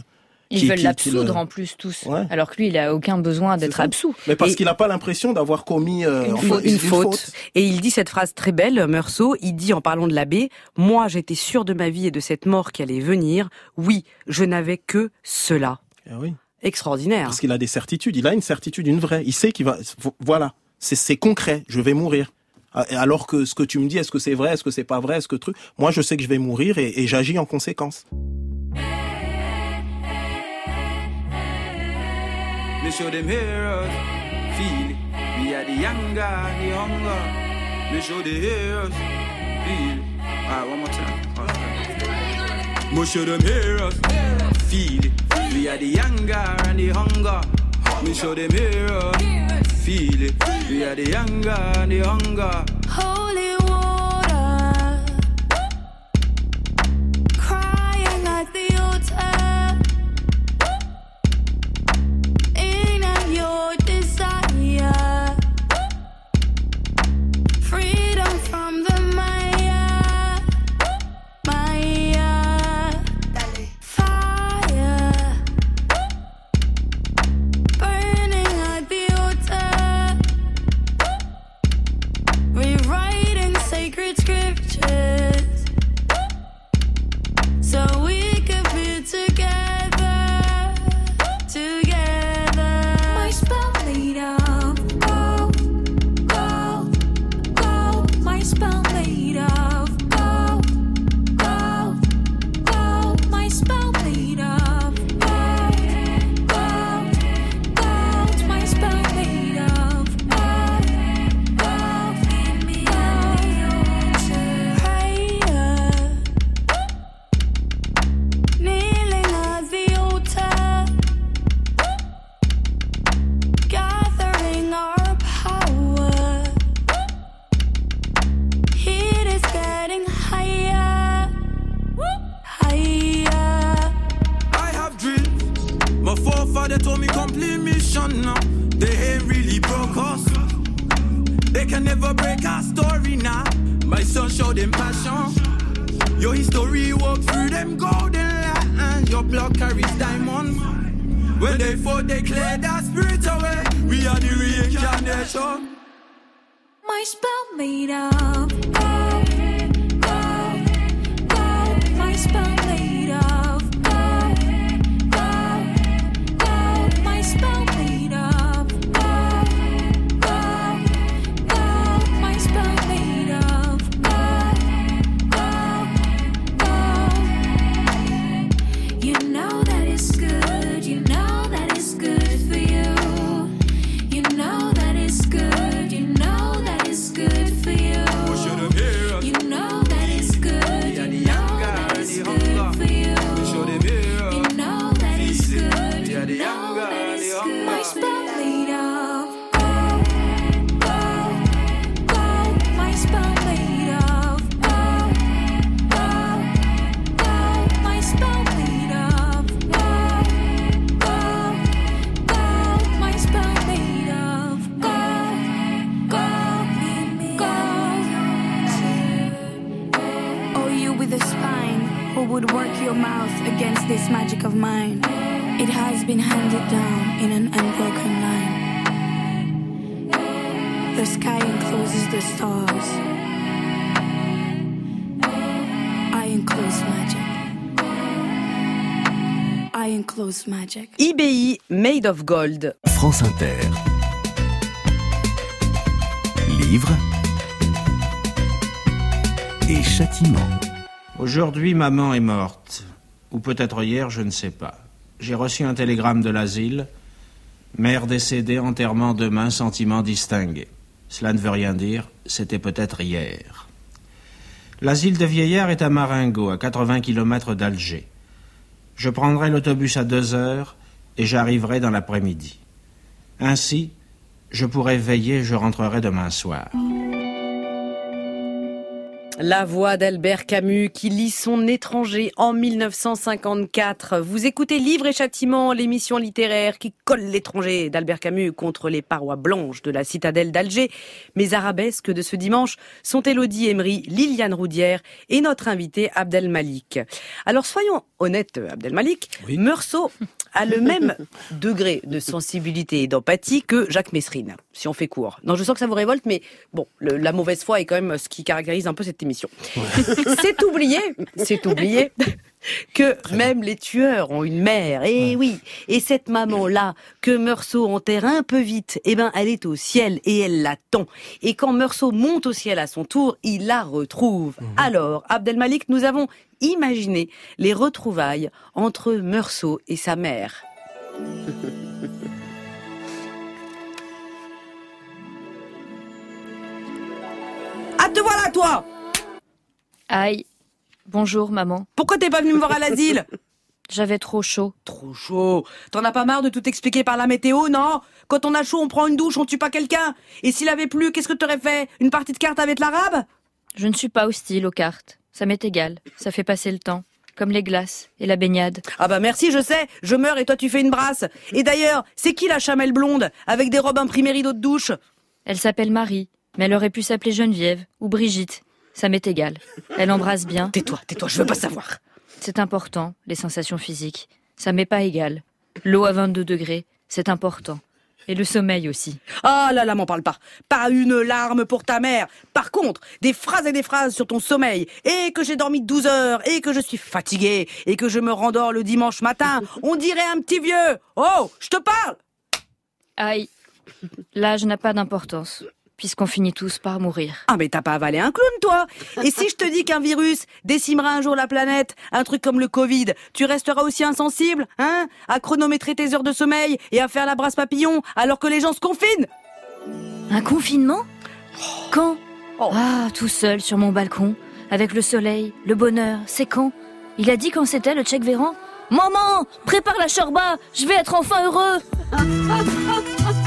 F: Ils
E: qui-
F: veulent l'absoudre
E: le-
F: en plus tous,
E: Ouais.
F: alors que lui, il a aucun besoin d'être absous.
E: Mais parce
A: Et-
E: qu'il n'a pas l'impression d'avoir commis euh,
A: Une, faute, une faute. Et il dit cette phrase très belle, Meursault. Il dit en parlant de l'abbé, moi, j'étais sûr de ma vie et de cette mort qui allait venir. Oui, je n'avais que cela.
E: Ah oui.
A: Extraordinaire.
E: Parce qu'il a des certitudes. Il a une certitude, une vraie. Il sait qu'il va. Voilà. C'est, concret. Je vais mourir. Ah, Alors que ce que tu me dis, est-ce que c'est vrai, est-ce que c'est pas vrai, est-ce que truc. Moi, je sais que je vais mourir et, et j'agis en conséquence.
J: Me show them heroes, feel it. We are the younger, the hunger. Me show the heroes, feel it. Alright, one more time. One show them heroes, feel it. We are the younger and the hunger. Me show them heroes, feel it. We are the younger and the hunger. Are the reincarnation.
K: My spell made of this magic of mine? It has been handed down in an unbroken line. The sky encloses the stars. I enclose magic. I enclose magic.
A: IBI Made of Gold.
D: France Inter. Livre et châtiment.
L: Aujourd'hui, maman est morte. Ou peut-être hier, je ne sais pas. J'ai reçu un télégramme de l'asile. Mère décédée, enterrement demain, sentiment distingué. Cela ne veut rien dire, c'était peut-être hier. L'asile de vieillards est à Marengo, à 80 km d'Alger. Je prendrai l'autobus à deux heures et j'arriverai dans l'après-midi. Ainsi, je pourrai veiller, je rentrerai demain soir.
A: La voix d'Albert Camus qui lit son étranger en 1954. Vous écoutez Livre et Châtiment, l'émission littéraire qui colle l'étranger d'Albert Camus contre les parois blanches de la citadelle d'Alger. Mes arabesques de ce dimanche sont Elodie Emery, Liliane Roudière et notre invité Abdel Malik. Alors soyons honnêtes, Abdel Malik, Meursault a le même degré de sensibilité et d'empathie que Jacques Messrine, si on fait court. Non, je sens que ça vous révolte, mais bon, le- la mauvaise foi est quand même ce qui caractérise un peu cette émission. c'est oublié, c'est oublié que même les tueurs ont une mère. Et oui, et cette maman-là que Meursault enterre un peu vite, eh ben elle est au ciel et elle l'attend. Et quand Meursault monte au ciel à son tour, il la retrouve. Alors, Abdelmalik, nous avons imaginé les retrouvailles entre Meursault et sa mère. Ah, te voilà, toi
F: Aïe. Bonjour, maman.
A: Pourquoi t'es pas venu me voir à l'asile?
F: J'avais trop chaud.
A: Trop chaud. T'en as pas marre de tout expliquer par la météo, non? Quand on a chaud, on prend une douche, on tue pas quelqu'un. Et s'il avait plu, qu'est-ce que t'aurais fait? Une partie de cartes avec l'arabe?
F: Je ne suis pas hostile aux cartes. Ça m'est égal. Ça fait passer le temps. Comme les glaces et la baignade.
A: Ah bah merci, je sais. Je meurs et toi tu fais une brasse. Et d'ailleurs, c'est qui la chamelle blonde avec des robes imprimées rideaux de douche?
F: Elle s'appelle Marie, mais elle aurait pu s'appeler Geneviève ou Brigitte. Ça m'est égal. Elle embrasse bien.
A: Tais-toi, tais-toi, je veux pas savoir.
F: C'est important, les sensations physiques. Ça m'est pas égal. L'eau à 22 degrés, c'est important. Et le sommeil aussi.
A: Ah là là, m'en parle pas. Pas une larme pour ta mère. Par contre, des phrases et des phrases sur ton sommeil. Et que j'ai dormi 12 heures. Et que je suis fatiguée. Et que je me rendors le dimanche matin. On dirait un petit vieux. Oh, je te parle
F: Aïe. L'âge n'a pas d'importance, puisqu'on finit tous par mourir.
A: Ah mais t'as pas avalé un clown toi Et si je te dis qu'un virus décimera un jour la planète, un truc comme le Covid, tu resteras aussi insensible, hein À chronométrer tes heures de sommeil et à faire la brasse papillon alors que les gens se confinent
F: Un confinement? Quand? Ah, tout seul sur mon balcon, avec le soleil, le bonheur, c'est quand? Il a dit quand c'était le Tchèque Véran? Maman, prépare la chorba, je vais être enfin heureux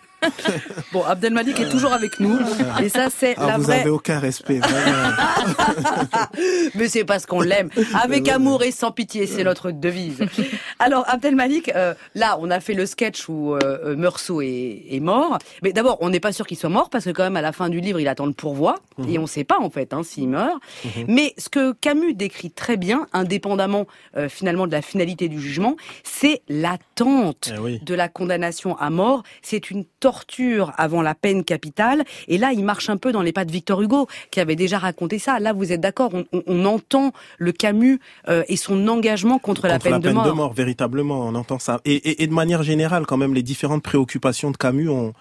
A: Bon, Abdelmalik est toujours avec nous. Et ça, c'est
E: Ah,
A: la
E: vous
A: vraie...
E: avez aucun respect.
A: Mais c'est parce qu'on l'aime. Avec amour et sans pitié, c'est notre devise. Alors, Abdelmalik, euh, là, on a fait le sketch où euh, euh, Meursault est, est mort. Mais d'abord, on n'est pas sûr qu'il soit mort parce que quand même, à la fin du livre, il attend le pourvoi. Et on ne sait pas, en fait, hein, s'il meurt. Mais ce que Camus décrit très bien, indépendamment euh, finalement de la finalité du jugement, c'est l'attente
E: Eh oui.
A: de la condamnation à mort. C'est une torture avant la peine capitale. Et là, il marche un peu dans les pas de Victor Hugo, qui avait déjà raconté ça. Là, vous êtes d'accord, on, on- on entend le Camus euh, et son engagement contre, la peine,
E: la
A: de,
E: peine
A: mort.
E: de mort, véritablement, on entend ça. Et, et, et de manière générale, quand même, les différentes préoccupations de Camus, on,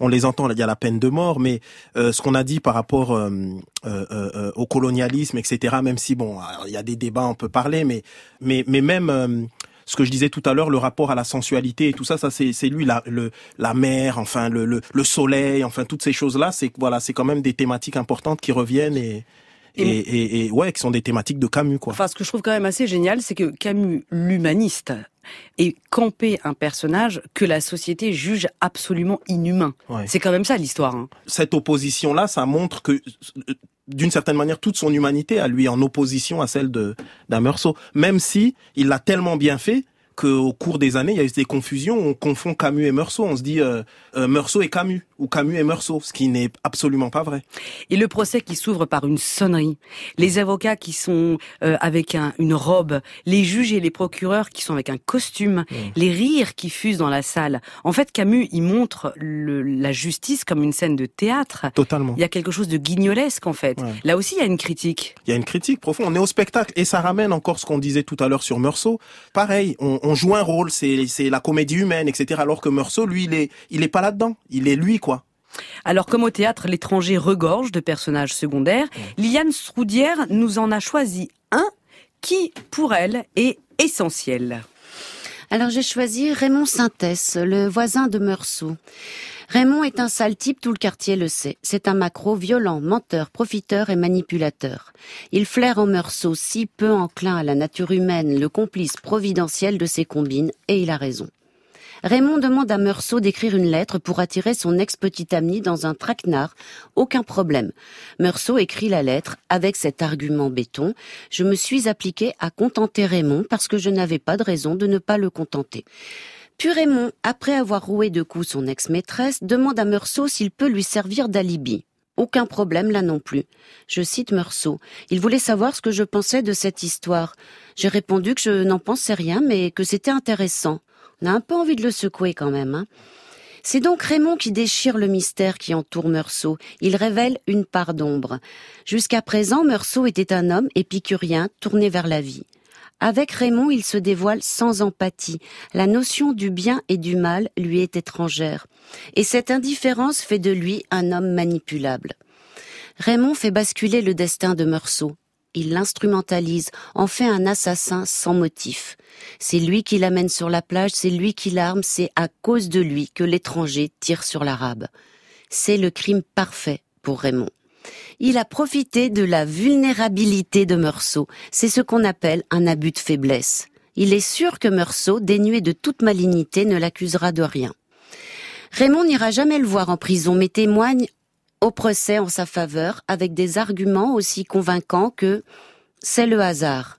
E: on les entend. Il y a la peine de mort, mais euh, ce qu'on a dit par rapport euh, au colonialisme, etc. Même si bon, il y a des débats, on peut parler, mais mais mais même ce que je disais tout à l'heure, le rapport à la sensualité et tout ça, ça c'est c'est lui la le la mer, enfin le le, le soleil, enfin toutes ces choses là, c'est voilà, c'est quand même des thématiques importantes qui reviennent et et,
A: Et-
E: et, et ouais, qui sont des thématiques de Camus quoi.
A: Enfin, ce que je trouve quand même assez génial, c'est que Camus, l'humaniste, est campé un personnage que la société juge absolument inhumain.
E: Ouais.
A: C'est quand même ça l'histoire. hein.
E: cette opposition-là, ça montre que, euh, d'une certaine manière, toute son humanité à lui en opposition à celle de d'un Meursault. Même si il l'a tellement bien fait qu'au cours des années, il y a eu des confusions. On confond Camus et Meursault. On se dit euh, euh, Meursault et Camus ou Camus et Meursault, ce qui n'est absolument pas vrai.
A: Et le procès qui s'ouvre par une sonnerie, les avocats qui sont euh, avec un- une robe, les juges et les procureurs qui sont avec un costume, les rires qui fusent dans la salle. En fait, Camus, il montre le- la justice comme une scène de théâtre.
E: Totalement.
A: Il y a quelque chose de guignolesque en fait.
E: Ouais.
A: Là aussi, il y a une critique.
E: Il y a une critique profonde. On est au spectacle et ça ramène encore ce qu'on disait tout à l'heure sur Meursault. Pareil, on, on joue un rôle, c'est c'est la comédie humaine, etc. Alors que Meursault, lui, il est il est pas là-dedans. Il est lui, quoi.
A: Alors comme au théâtre, l'étranger regorge de personnages secondaires. Liliane Stroudière nous en a choisi un qui, pour elle, est essentiel.
B: Alors j'ai choisi Raymond Sintès, le voisin de Meursault. Raymond est un sale type, tout le quartier le sait. C'est un macro violent, menteur, profiteur et manipulateur. Il flaire en Meursault si peu enclin à la nature humaine, le complice providentiel de ses combines, et il a raison. Raymond demande à Meursault d'écrire une lettre pour attirer son ex-petite amie dans un traquenard. Aucun problème. Meursault écrit la lettre avec cet argument béton. Je me suis appliqué à contenter Raymond parce que je n'avais pas de raison de ne pas le contenter. Puis Raymond, après avoir roué de coups son ex-maîtresse, demande à Meursault s'il peut lui servir d'alibi. Aucun problème là non plus. Je cite Meursault. Il voulait savoir ce que je pensais de cette histoire. J'ai répondu que je n'en pensais rien, mais que c'était intéressant. On a un peu envie de le secouer quand même. Hein. C'est donc Raymond qui déchire le mystère qui entoure Meursault. Il révèle une part d'ombre. Jusqu'à présent, Meursault était un homme épicurien, tourné vers la vie. Avec Raymond, il se dévoile sans empathie. La notion du bien et du mal lui est étrangère. Et cette indifférence fait de lui un homme manipulable. Raymond fait basculer le destin de Meursault. Il l'instrumentalise, en fait un assassin sans motif. C'est lui qui l'amène sur la plage, c'est lui qui l'arme, c'est à cause de lui que l'étranger tire sur l'arabe. C'est le crime parfait pour Raymond. Il a profité de la vulnérabilité de Meursault. C'est ce qu'on appelle un abus de faiblesse. Il est sûr que Meursault, dénué de toute malignité, ne l'accusera de rien. Raymond n'ira jamais le voir en prison, mais témoigne au procès en sa faveur avec des arguments aussi convaincants que c'est le hasard.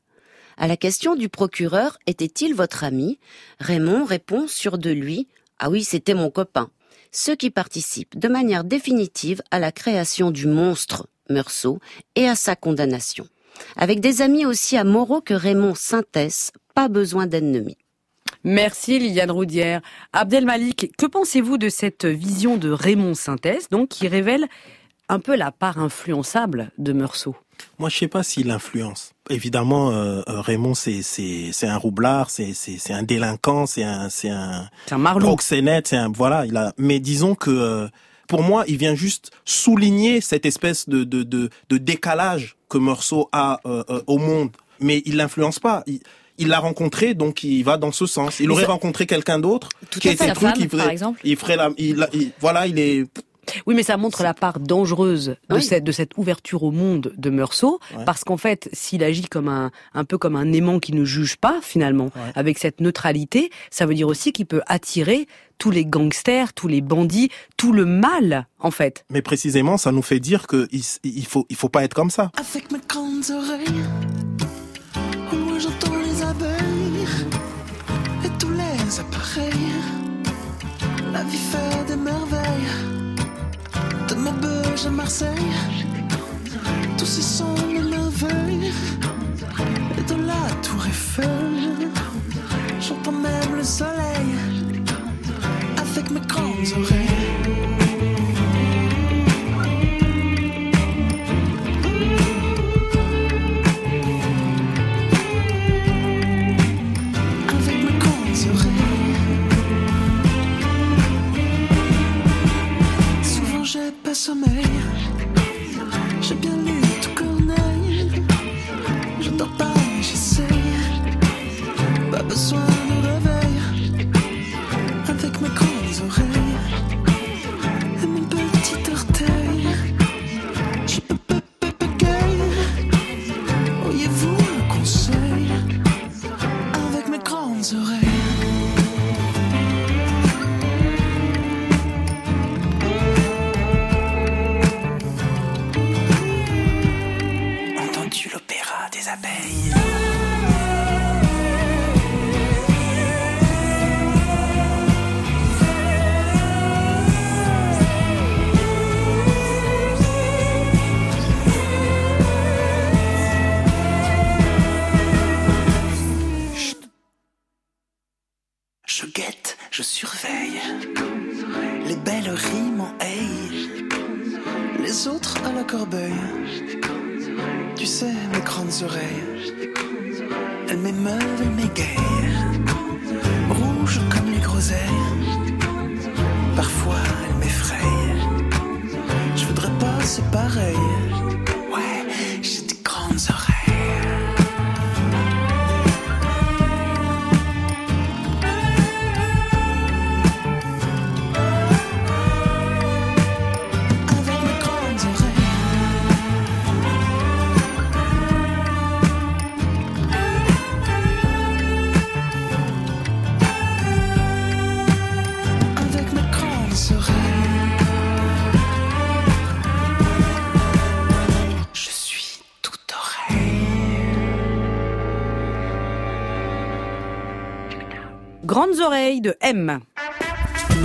B: À la question du procureur, était-il votre ami? Raymond répond sûr de lui, ah oui, c'était mon copain. Ce qui participe de manière définitive à la création du monstre Meursault et à sa condamnation. Avec des amis aussi amoraux que Raymond Sintès, pas besoin d'ennemis.
A: Merci Liliane Roudière. Abdelmalik, que pensez-vous de cette vision de Raymond Sintès, donc qui révèle un peu la part influençable de Meursault?
E: Moi, je sais pas s'il influence. Évidemment, euh, euh, Raymond, c'est c'est c'est un roublard, c'est c'est c'est un délinquant, c'est un c'est un
A: C'est un
E: proxénète, c'est un voilà. Il a. Mais disons que euh, pour moi, il vient juste souligner cette espèce de de de, de décalage que Meursault a euh, au monde. Mais il l'influence pas. Il, il l'a rencontré, donc il va dans ce sens. Il
A: Mais
E: aurait
A: ça-
E: rencontré quelqu'un d'autre
F: Tout
E: qui
F: à
E: était
F: fait.
E: le truc,
F: Sa femme,
E: il ferait,
F: par exemple.
E: il ferait la, il, il- voilà, il est.
A: Oui, mais ça montre la part dangereuse de,
B: Oui.
A: cette, de cette ouverture au monde de Meursault,
E: Ouais.
A: parce qu'en fait, s'il agit comme un, un peu comme un aimant qui ne juge pas, finalement,
E: Ouais.
A: avec cette neutralité, ça veut dire aussi qu'il peut attirer tous les gangsters, tous les bandits, tout le mal, en fait.
E: Mais précisément, ça nous fait dire que il, s- il faut, il faut pas être comme ça.
M: Avec mes grandes oreilles, et tous les appareils. La vie fait des merveilles, de Maubeuge à Marseille. Tous ces sons de merveilles et de la Tour Eiffel. J'entends même le soleil avec mes grandes oreilles. De
A: M.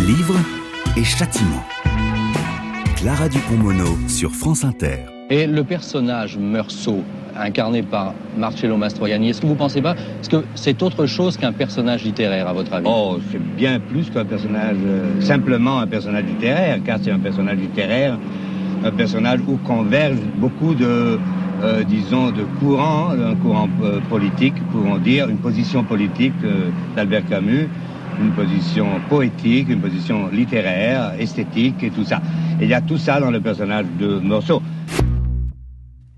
D: Livre et châtiment. Clara Dupont-Mono sur France Inter.
N: Et le personnage Meursault, incarné par Marcello Mastroianni, est-ce que vous pensez pas Est-ce que c'est autre chose qu'un personnage littéraire, à votre avis?
O: Oh, c'est bien plus qu'un personnage, euh, simplement un personnage littéraire, car c'est un personnage littéraire, un personnage où convergent beaucoup de, euh, disons, de courants, un courant euh, politique, pouvons dire, une position politique euh, d'Albert Camus, une position poétique, une position littéraire, esthétique et tout ça. Et il y a tout ça dans le personnage de Meursault.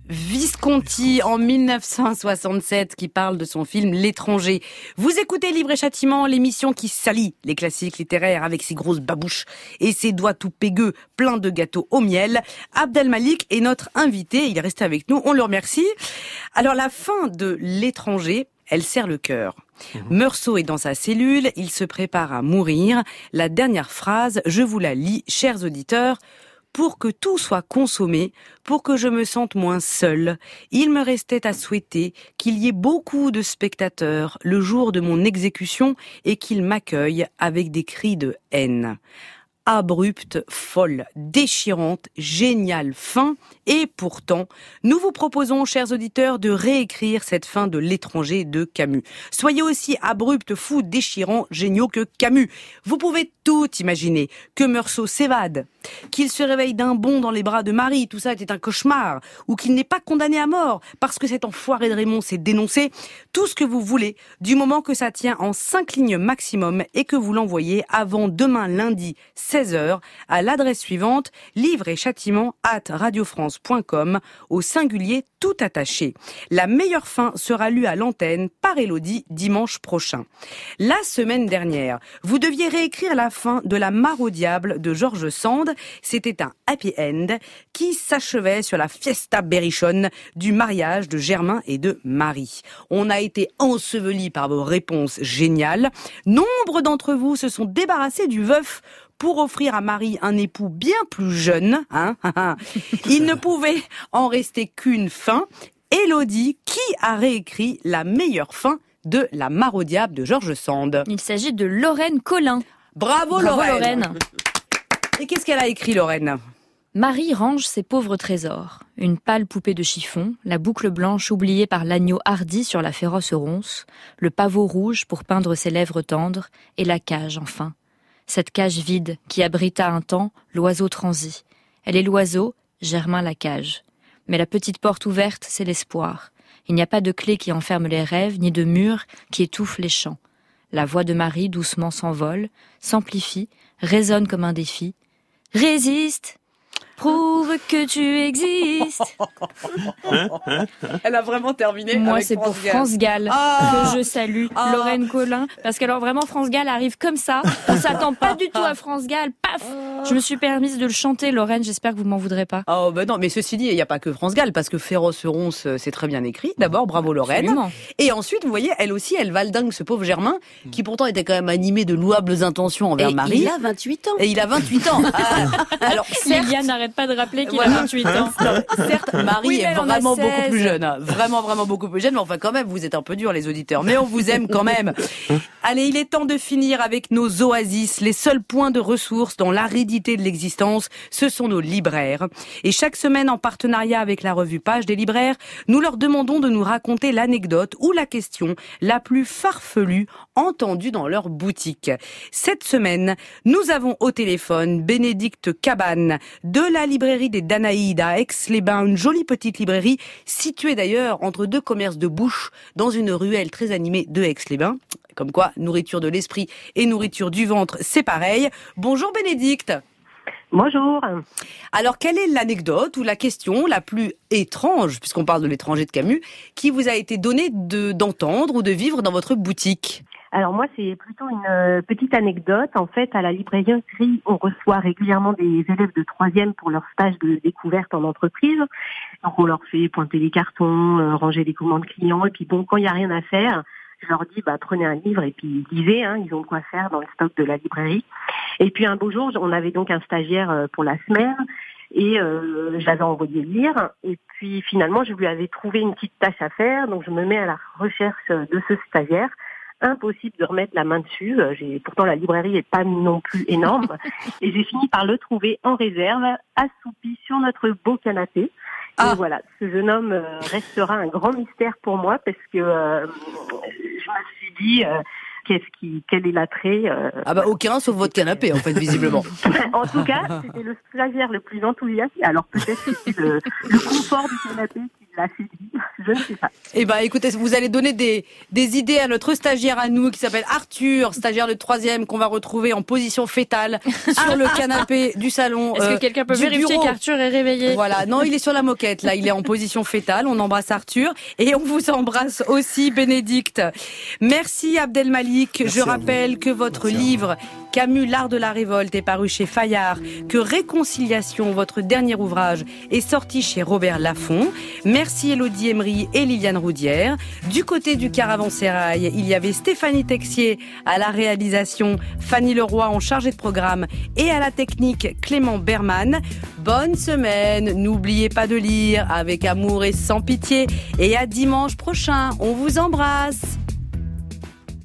A: Visconti en 1967 qui parle de son film L'étranger. Vous écoutez Libre et Châtiment, l'émission qui salit les classiques littéraires avec ses grosses babouches et ses doigts tout pégueux, pleins de gâteaux au miel. Abdel Malik est notre invité, il est resté avec nous, on le remercie. Alors la fin de L'étranger, elle serre le cœur. Meursault est dans sa cellule, il se prépare à mourir. La dernière phrase, je vous la lis, chers auditeurs. Pour que tout soit consommé, pour que je me sente moins seul, il me restait à souhaiter qu'il y ait beaucoup de spectateurs le jour de mon exécution et qu'ils m'accueillent avec des cris de haine. Abrupte, folle, déchirante, géniale fin, et pourtant, nous vous proposons, chers auditeurs, de réécrire cette fin de l'étranger de Camus. Soyez aussi abrupte, fou, déchirant, géniaux que Camus. Vous pouvez tout imaginer, que Meursault s'évade, qu'il se réveille d'un bond dans les bras de Marie, tout ça était un cauchemar, ou qu'il n'est pas condamné à mort, parce que cet enfoiré de Raymond s'est dénoncé, tout ce que vous voulez, du moment que ça tient en cinq lignes maximum et que vous l'envoyez avant demain lundi 16 16h à l'adresse suivante livre et châtiment at radiofrance.com au singulier tout attaché. La meilleure fin sera lue à l'antenne par Elodie dimanche prochain. La semaine dernière, vous deviez réécrire la fin de La Mare au diable de Georges Sand. C'était un happy end qui s'achevait sur la fiesta berrichonne du mariage de Germain et de Marie. On a été ensevelis par vos réponses géniales. Nombre d'entre vous se sont débarrassés du veuf pour offrir à Marie un époux bien plus jeune. Hein Il ne pouvait en rester qu'une fin. Élodie, qui a réécrit la meilleure fin de La Mare au diable de Georges Sand?
F: Il s'agit de Lorraine Collin.
A: Bravo,
F: Bravo,
A: Lorraine.
F: Lorraine.
A: Et qu'est-ce qu'elle a écrit Lorraine?
F: Marie range ses pauvres trésors. Une pâle poupée de chiffon, la boucle blanche oubliée par l'agneau hardi sur la féroce ronce, le pavot rouge pour peindre ses lèvres tendres, et la cage enfin. Cette cage vide qui abrita un temps l'oiseau transi. Elle est l'oiseau, Germain la cage. Mais la petite porte ouverte, c'est l'espoir. Il n'y a pas de clé qui enferme les rêves, ni de mur qui étouffe les chants. La voix de Marie doucement s'envole, s'amplifie, résonne comme un défi. Résiste Prouve que tu existes
A: Elle a vraiment terminé.
F: Moi, c'est pour. France Gall
A: Ah
F: que je salue
A: Ah
F: Lorraine Collin. Parce qu'alors vraiment, France Gall arrive comme ça. On s'attend pas du tout à France Gall. Paf Je me suis permise de le chanter, Lorraine. J'espère que vous m'en voudrez pas.
A: Oh ben non, mais ceci dit, il n'y a pas que France Gall, parce que Féroce Ronce, euh, c'est très bien écrit. D'abord, bravo Lorraine.
F: Absolument.
A: Et ensuite, vous voyez, elle aussi, elle valdingue ce pauvre Germain, qui pourtant était quand même animé de louables intentions envers
B: Et
A: Marie.
B: il a 28 ans.
A: Et il a 28 ans. Ah, alors, certes,
F: n'arrête pas de rappeler qu'il
A: Voilà.
F: a 28 ans.
A: Non, certes, Marie
F: Oui,
A: est vraiment
F: 16.
A: beaucoup plus jeune. hein. Vraiment, vraiment beaucoup plus jeune. Mais enfin, quand même, vous êtes un peu durs, les auditeurs. Mais on vous aime quand même. Allez, il est temps de finir avec nos oasis. Les seuls points de ressources dans l'aridité de l'existence, ce sont nos libraires. Et chaque semaine, en partenariat avec la revue Page des libraires, nous leur demandons de nous raconter l'anecdote ou la question la plus farfelue entendue dans leur boutique. Cette semaine, nous avons au téléphone Bénédicte Cabane de la librairie des Danaïdes à Aix-les-Bains, une jolie petite librairie située d'ailleurs entre deux commerces de bouche dans une ruelle très animée de Aix-les-Bains. Comme quoi, nourriture de l'esprit et nourriture du ventre, c'est pareil. Bonjour Bénédicte.
P: Bonjour.
A: Alors, quelle est l'anecdote ou la question la plus étrange, puisqu'on parle de l'étranger de Camus, qui vous a été donnée de- d'entendre ou de vivre dans votre boutique?
P: Alors moi, c'est plutôt une euh, petite anecdote. En fait, à la librairie, on reçoit régulièrement des élèves de troisième pour leur stage de découverte en entreprise. Donc on leur fait pointer les cartons, euh, ranger les commandes clients. Et puis bon, quand il n'y a rien à faire, je leur dis, bah, prenez un livre et puis lisez. Hein, ils ont quoi faire dans le stock de la librairie. Et puis un beau jour, on avait donc un stagiaire euh, pour la semaine. Et euh, je l'avais envoyé lire. Et puis finalement, je lui avais trouvé une petite tâche à faire. Donc je me mets à la recherche de ce stagiaire. Impossible de remettre la main dessus. Euh, J'ai pourtant la librairie est pas non plus énorme. Et j'ai fini par le trouver en réserve, assoupi sur notre beau canapé. Et voilà, ce jeune homme euh, restera un grand mystère pour moi parce que euh, je me suis dit euh, qu'est-ce qui, quel est l'attrait. euh,
A: Ah bah aucun sauf votre canapé en fait visiblement.
P: en tout cas, c'était le stagiaire le plus enthousiaste. Alors peut-être que c'est le, le confort du canapé qui l'a. Je ne sais pas.
A: Eh ben, écoutez, vous allez donner des, des idées à notre stagiaire à nous qui s'appelle Arthur, stagiaire de troisième qu'on va retrouver en position fétale sur le canapé du salon.
F: Est-ce
A: euh,
F: que quelqu'un peut vérifier
A: bureau.
F: qu'Arthur est réveillé?
A: Voilà, non, il est sur la moquette. Là, il est en position fétale. On embrasse Arthur et on vous embrasse aussi, Bénédicte. Merci Abdel Malik. Je rappelle que votre livre Camus, l'art de la révolte est paru chez Fayard, que Réconciliation, votre dernier ouvrage, est sorti chez Robert Laffont. Merci Elodie Emery et Liliane Roudière. Du côté du Caravansérail, il y avait Stéphanie Texier à la réalisation, Fanny Leroy en chargé de programme et à la technique Clément Berman. Bonne semaine, n'oubliez pas de lire avec amour et sans pitié et à dimanche prochain. On vous embrasse.